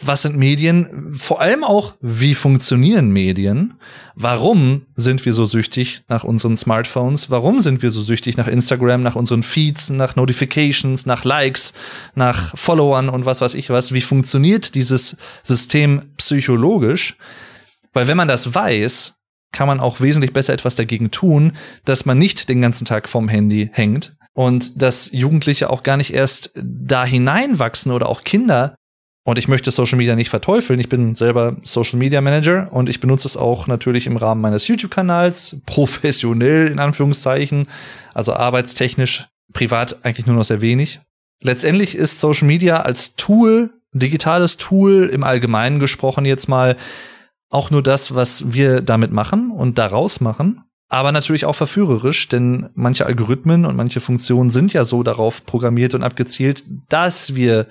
was sind Medien? Vor allem auch, wie funktionieren Medien? Warum sind wir so süchtig nach unseren Smartphones? Warum sind wir so süchtig nach Instagram, nach unseren Feeds, nach Notifications, nach Likes, nach Followern und was weiß ich was? Wie funktioniert dieses System psychologisch? Weil wenn man das weiß, kann man auch wesentlich besser etwas dagegen tun, dass man nicht den ganzen Tag vom Handy hängt und dass Jugendliche auch gar nicht erst da hineinwachsen oder auch Kinder und ich möchte Social Media nicht verteufeln. Ich bin selber Social Media Manager und ich benutze es auch natürlich im Rahmen meines YouTube-Kanals, [laughs] professionell in Anführungszeichen, also arbeitstechnisch, privat eigentlich nur noch sehr wenig. Letztendlich ist Social Media als Tool, digitales Tool im Allgemeinen gesprochen jetzt mal auch nur das, was wir damit machen und daraus machen. Aber natürlich auch verführerisch, denn manche Algorithmen und manche Funktionen sind ja so darauf programmiert und abgezielt, dass wir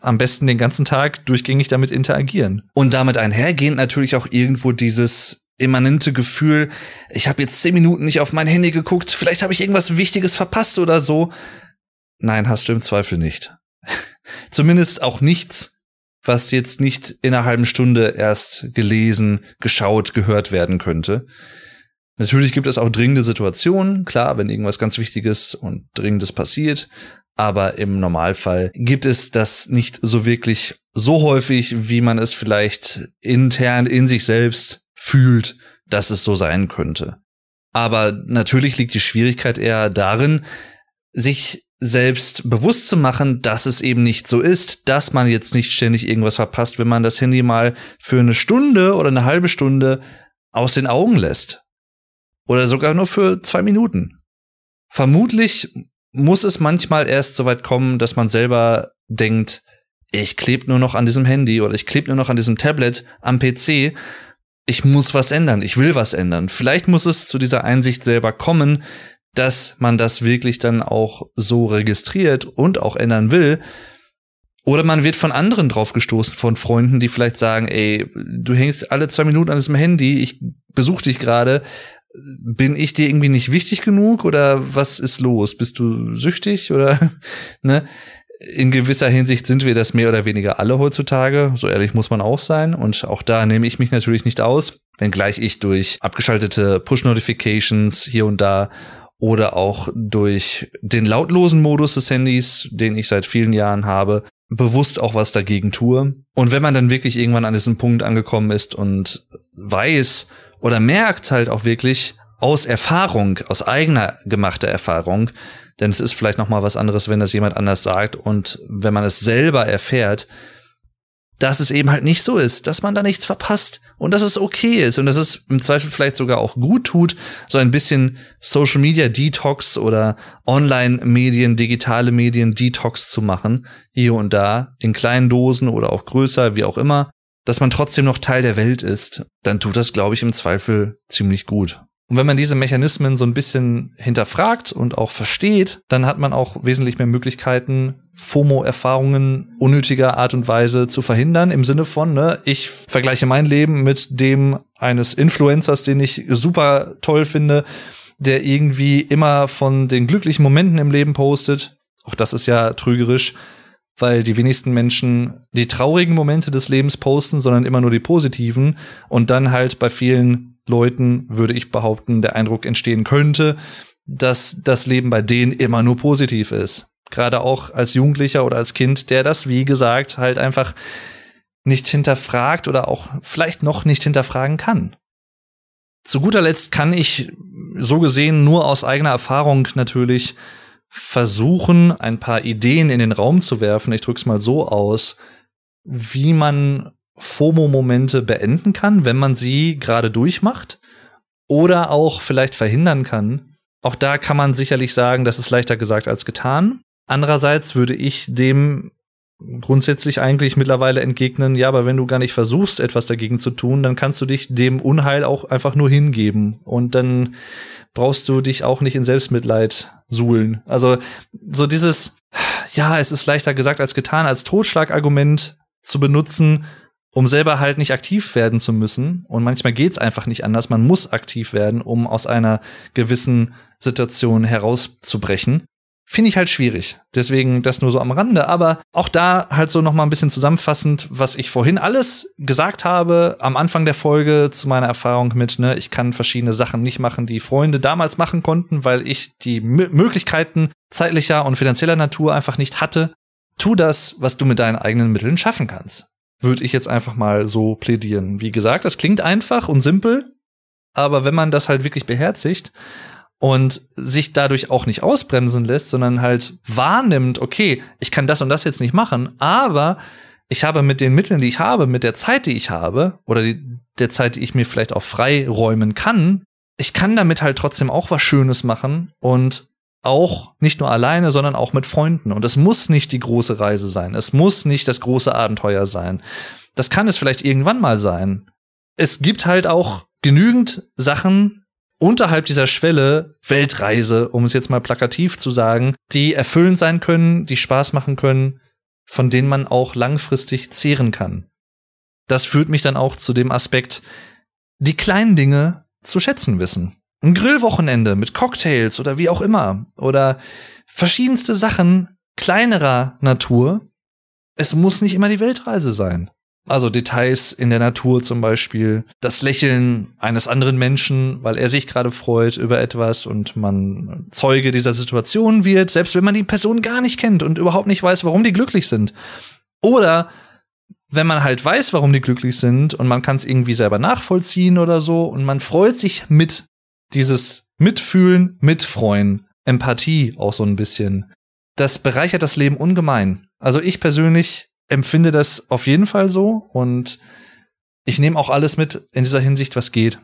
am besten den ganzen Tag durchgängig damit interagieren. Und damit einhergehend natürlich auch irgendwo dieses immanente Gefühl, ich habe jetzt zehn Minuten nicht auf mein Handy geguckt, vielleicht habe ich irgendwas Wichtiges verpasst oder so. Nein, hast du im Zweifel nicht. [laughs] Zumindest auch nichts, was jetzt nicht in einer halben Stunde erst gelesen, geschaut, gehört werden könnte. Natürlich gibt es auch dringende Situationen, klar, wenn irgendwas ganz Wichtiges und Dringendes passiert, aber im Normalfall gibt es das nicht so wirklich so häufig, wie man es vielleicht intern in sich selbst fühlt, dass es so sein könnte. Aber natürlich liegt die Schwierigkeit eher darin, sich selbst bewusst zu machen, dass es eben nicht so ist, dass man jetzt nicht ständig irgendwas verpasst, wenn man das Handy mal für eine Stunde oder eine halbe Stunde aus den Augen lässt. Oder sogar nur für zwei Minuten. Vermutlich muss es manchmal erst so weit kommen, dass man selber denkt, ich klebe nur noch an diesem Handy oder ich klebe nur noch an diesem Tablet am PC. Ich muss was ändern, ich will was ändern. Vielleicht muss es zu dieser Einsicht selber kommen, dass man das wirklich dann auch so registriert und auch ändern will. Oder man wird von anderen drauf gestoßen, von Freunden, die vielleicht sagen, ey, du hängst alle zwei Minuten an diesem Handy, ich besuche dich gerade, bin ich dir irgendwie nicht wichtig genug oder was ist los? Bist du süchtig oder [laughs] ne? In gewisser Hinsicht sind wir das mehr oder weniger alle heutzutage, so ehrlich muss man auch sein. Und auch da nehme ich mich natürlich nicht aus, wenngleich ich durch abgeschaltete Push-Notifications hier und da oder auch durch den lautlosen Modus des Handys, den ich seit vielen Jahren habe, bewusst auch was dagegen tue. Und wenn man dann wirklich irgendwann an diesem Punkt angekommen ist und weiß, oder merkt halt auch wirklich aus Erfahrung, aus eigener gemachter Erfahrung, denn es ist vielleicht noch mal was anderes, wenn das jemand anders sagt und wenn man es selber erfährt, dass es eben halt nicht so ist, dass man da nichts verpasst und dass es okay ist und dass es im Zweifel vielleicht sogar auch gut tut, so ein bisschen Social Media Detox oder Online Medien, digitale Medien Detox zu machen, hier und da, in kleinen Dosen oder auch größer, wie auch immer, dass man trotzdem noch Teil der Welt ist, dann tut das, glaube ich, im Zweifel ziemlich gut. Und wenn man diese Mechanismen so ein bisschen hinterfragt und auch versteht, dann hat man auch wesentlich mehr Möglichkeiten, FOMO-Erfahrungen unnötiger Art und Weise zu verhindern, im Sinne von, ne, ich vergleiche mein Leben mit dem eines Influencers, den ich super toll finde, der irgendwie immer von den glücklichen Momenten im Leben postet. Auch das ist ja trügerisch weil die wenigsten Menschen die traurigen Momente des Lebens posten, sondern immer nur die positiven. Und dann halt bei vielen Leuten, würde ich behaupten, der Eindruck entstehen könnte, dass das Leben bei denen immer nur positiv ist. Gerade auch als Jugendlicher oder als Kind, der das, wie gesagt, halt einfach nicht hinterfragt oder auch vielleicht noch nicht hinterfragen kann. Zu guter Letzt kann ich so gesehen nur aus eigener Erfahrung natürlich versuchen, ein paar Ideen in den Raum zu werfen, ich drück's mal so aus, wie man FOMO-Momente beenden kann, wenn man sie gerade durchmacht oder auch vielleicht verhindern kann. Auch da kann man sicherlich sagen, das ist leichter gesagt als getan. Andererseits würde ich dem grundsätzlich eigentlich mittlerweile entgegnen, ja, aber wenn du gar nicht versuchst, etwas dagegen zu tun, dann kannst du dich dem Unheil auch einfach nur hingeben. Und dann brauchst du dich auch nicht in Selbstmitleid suhlen. Also so dieses, ja, es ist leichter gesagt als getan, als Totschlagargument zu benutzen, um selber halt nicht aktiv werden zu müssen. Und manchmal geht's einfach nicht anders. Man muss aktiv werden, um aus einer gewissen Situation herauszubrechen. Finde ich halt schwierig. Deswegen das nur so am Rande. Aber auch da halt so noch mal ein bisschen zusammenfassend, was ich vorhin alles gesagt habe am Anfang der Folge zu meiner Erfahrung mit, ne, ich kann verschiedene Sachen nicht machen, die Freunde damals machen konnten, weil ich die M Möglichkeiten zeitlicher und finanzieller Natur einfach nicht hatte. Tu das, was du mit deinen eigenen Mitteln schaffen kannst. Würde ich jetzt einfach mal so plädieren. Wie gesagt, das klingt einfach und simpel, aber wenn man das halt wirklich beherzigt, und sich dadurch auch nicht ausbremsen lässt, sondern halt wahrnimmt, okay, ich kann das und das jetzt nicht machen, aber ich habe mit den Mitteln, die ich habe, mit der Zeit, die ich habe, oder die, der Zeit, die ich mir vielleicht auch freiräumen kann, ich kann damit halt trotzdem auch was Schönes machen und auch nicht nur alleine, sondern auch mit Freunden. Und es muss nicht die große Reise sein. Es muss nicht das große Abenteuer sein. Das kann es vielleicht irgendwann mal sein. Es gibt halt auch genügend Sachen, unterhalb dieser Schwelle Weltreise, um es jetzt mal plakativ zu sagen, die erfüllend sein können, die Spaß machen können, von denen man auch langfristig zehren kann. Das führt mich dann auch zu dem Aspekt, die kleinen Dinge zu schätzen wissen. Ein Grillwochenende mit Cocktails oder wie auch immer oder verschiedenste Sachen kleinerer Natur. Es muss nicht immer die Weltreise sein. Also Details in der Natur zum Beispiel, das Lächeln eines anderen Menschen, weil er sich gerade freut über etwas und man Zeuge dieser Situation wird, selbst wenn man die Person gar nicht kennt und überhaupt nicht weiß, warum die glücklich sind. Oder wenn man halt weiß, warum die glücklich sind und man kann es irgendwie selber nachvollziehen oder so und man freut sich mit dieses Mitfühlen, Mitfreuen, Empathie auch so ein bisschen. Das bereichert das Leben ungemein. Also ich persönlich empfinde das auf jeden Fall so und ich nehme auch alles mit in dieser Hinsicht, was geht.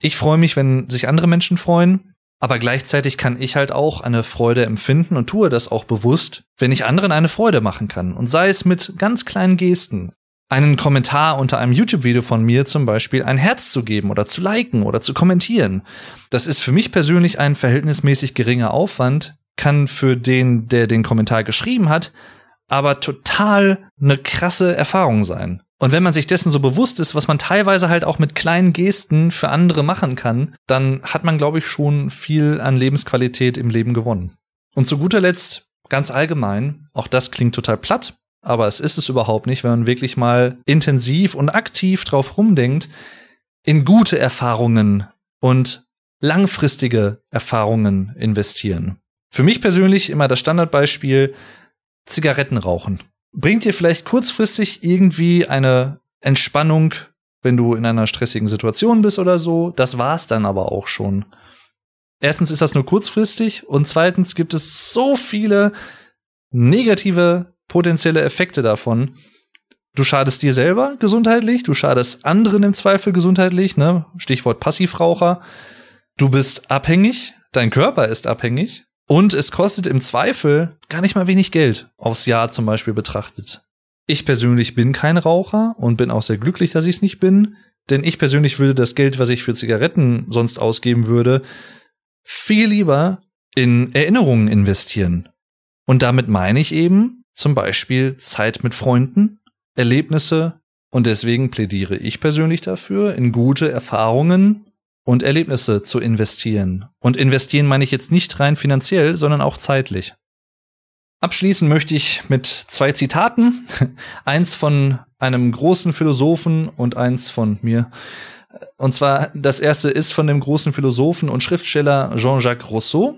Ich freue mich, wenn sich andere Menschen freuen, aber gleichzeitig kann ich halt auch eine Freude empfinden und tue das auch bewusst, wenn ich anderen eine Freude machen kann. Und sei es mit ganz kleinen Gesten. Einen Kommentar unter einem YouTube-Video von mir zum Beispiel ein Herz zu geben oder zu liken oder zu kommentieren. Das ist für mich persönlich ein verhältnismäßig geringer Aufwand, kann für den, der den Kommentar geschrieben hat, aber total eine krasse Erfahrung sein. Und wenn man sich dessen so bewusst ist, was man teilweise halt auch mit kleinen Gesten für andere machen kann, dann hat man, glaube ich, schon viel an Lebensqualität im Leben gewonnen. Und zu guter Letzt, ganz allgemein, auch das klingt total platt, aber es ist es überhaupt nicht, wenn man wirklich mal intensiv und aktiv drauf rumdenkt, in gute Erfahrungen und langfristige Erfahrungen investieren. Für mich persönlich immer das Standardbeispiel, Zigaretten rauchen. Bringt dir vielleicht kurzfristig irgendwie eine Entspannung, wenn du in einer stressigen Situation bist oder so. Das war's dann aber auch schon. Erstens ist das nur kurzfristig und zweitens gibt es so viele negative potenzielle Effekte davon. Du schadest dir selber gesundheitlich, du schadest anderen im Zweifel gesundheitlich, ne? Stichwort Passivraucher. Du bist abhängig, dein Körper ist abhängig und es kostet im Zweifel gar nicht mal wenig Geld aufs Jahr zum Beispiel betrachtet. Ich persönlich bin kein Raucher und bin auch sehr glücklich, dass ich es nicht bin, denn ich persönlich würde das Geld, was ich für Zigaretten sonst ausgeben würde, viel lieber in Erinnerungen investieren. Und damit meine ich eben zum Beispiel Zeit mit Freunden, Erlebnisse, und deswegen plädiere ich persönlich dafür, in gute Erfahrungen und Erlebnisse zu investieren. Und investieren meine ich jetzt nicht rein finanziell, sondern auch zeitlich. Abschließen möchte ich mit zwei Zitaten. [laughs] eins von einem großen Philosophen und eins von mir. Und zwar das erste ist von dem großen Philosophen und Schriftsteller Jean-Jacques Rousseau,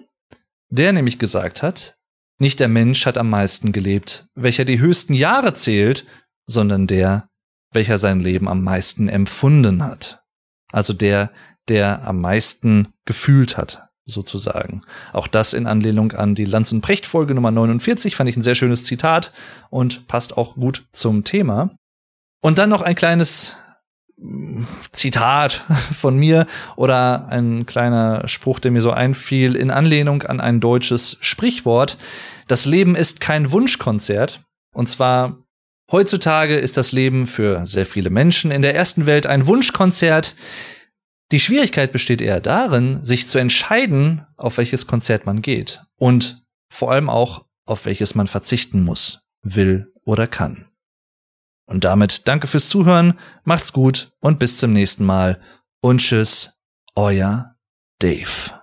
der nämlich gesagt hat, nicht der Mensch hat am meisten gelebt, welcher die höchsten Jahre zählt, sondern der, welcher sein Leben am meisten empfunden hat. Also der, der am meisten gefühlt hat, sozusagen. Auch das in Anlehnung an die Lanz und Precht Folge Nummer 49 fand ich ein sehr schönes Zitat und passt auch gut zum Thema. Und dann noch ein kleines mm, Zitat [laughs] von mir oder ein kleiner Spruch, der mir so einfiel, in Anlehnung an ein deutsches Sprichwort. Das Leben ist kein Wunschkonzert. Und zwar heutzutage ist das Leben für sehr viele Menschen in der ersten Welt ein Wunschkonzert. Die Schwierigkeit besteht eher darin, sich zu entscheiden, auf welches Konzert man geht und vor allem auch, auf welches man verzichten muss, will oder kann. Und damit danke fürs Zuhören, macht's gut und bis zum nächsten Mal und tschüss, euer Dave.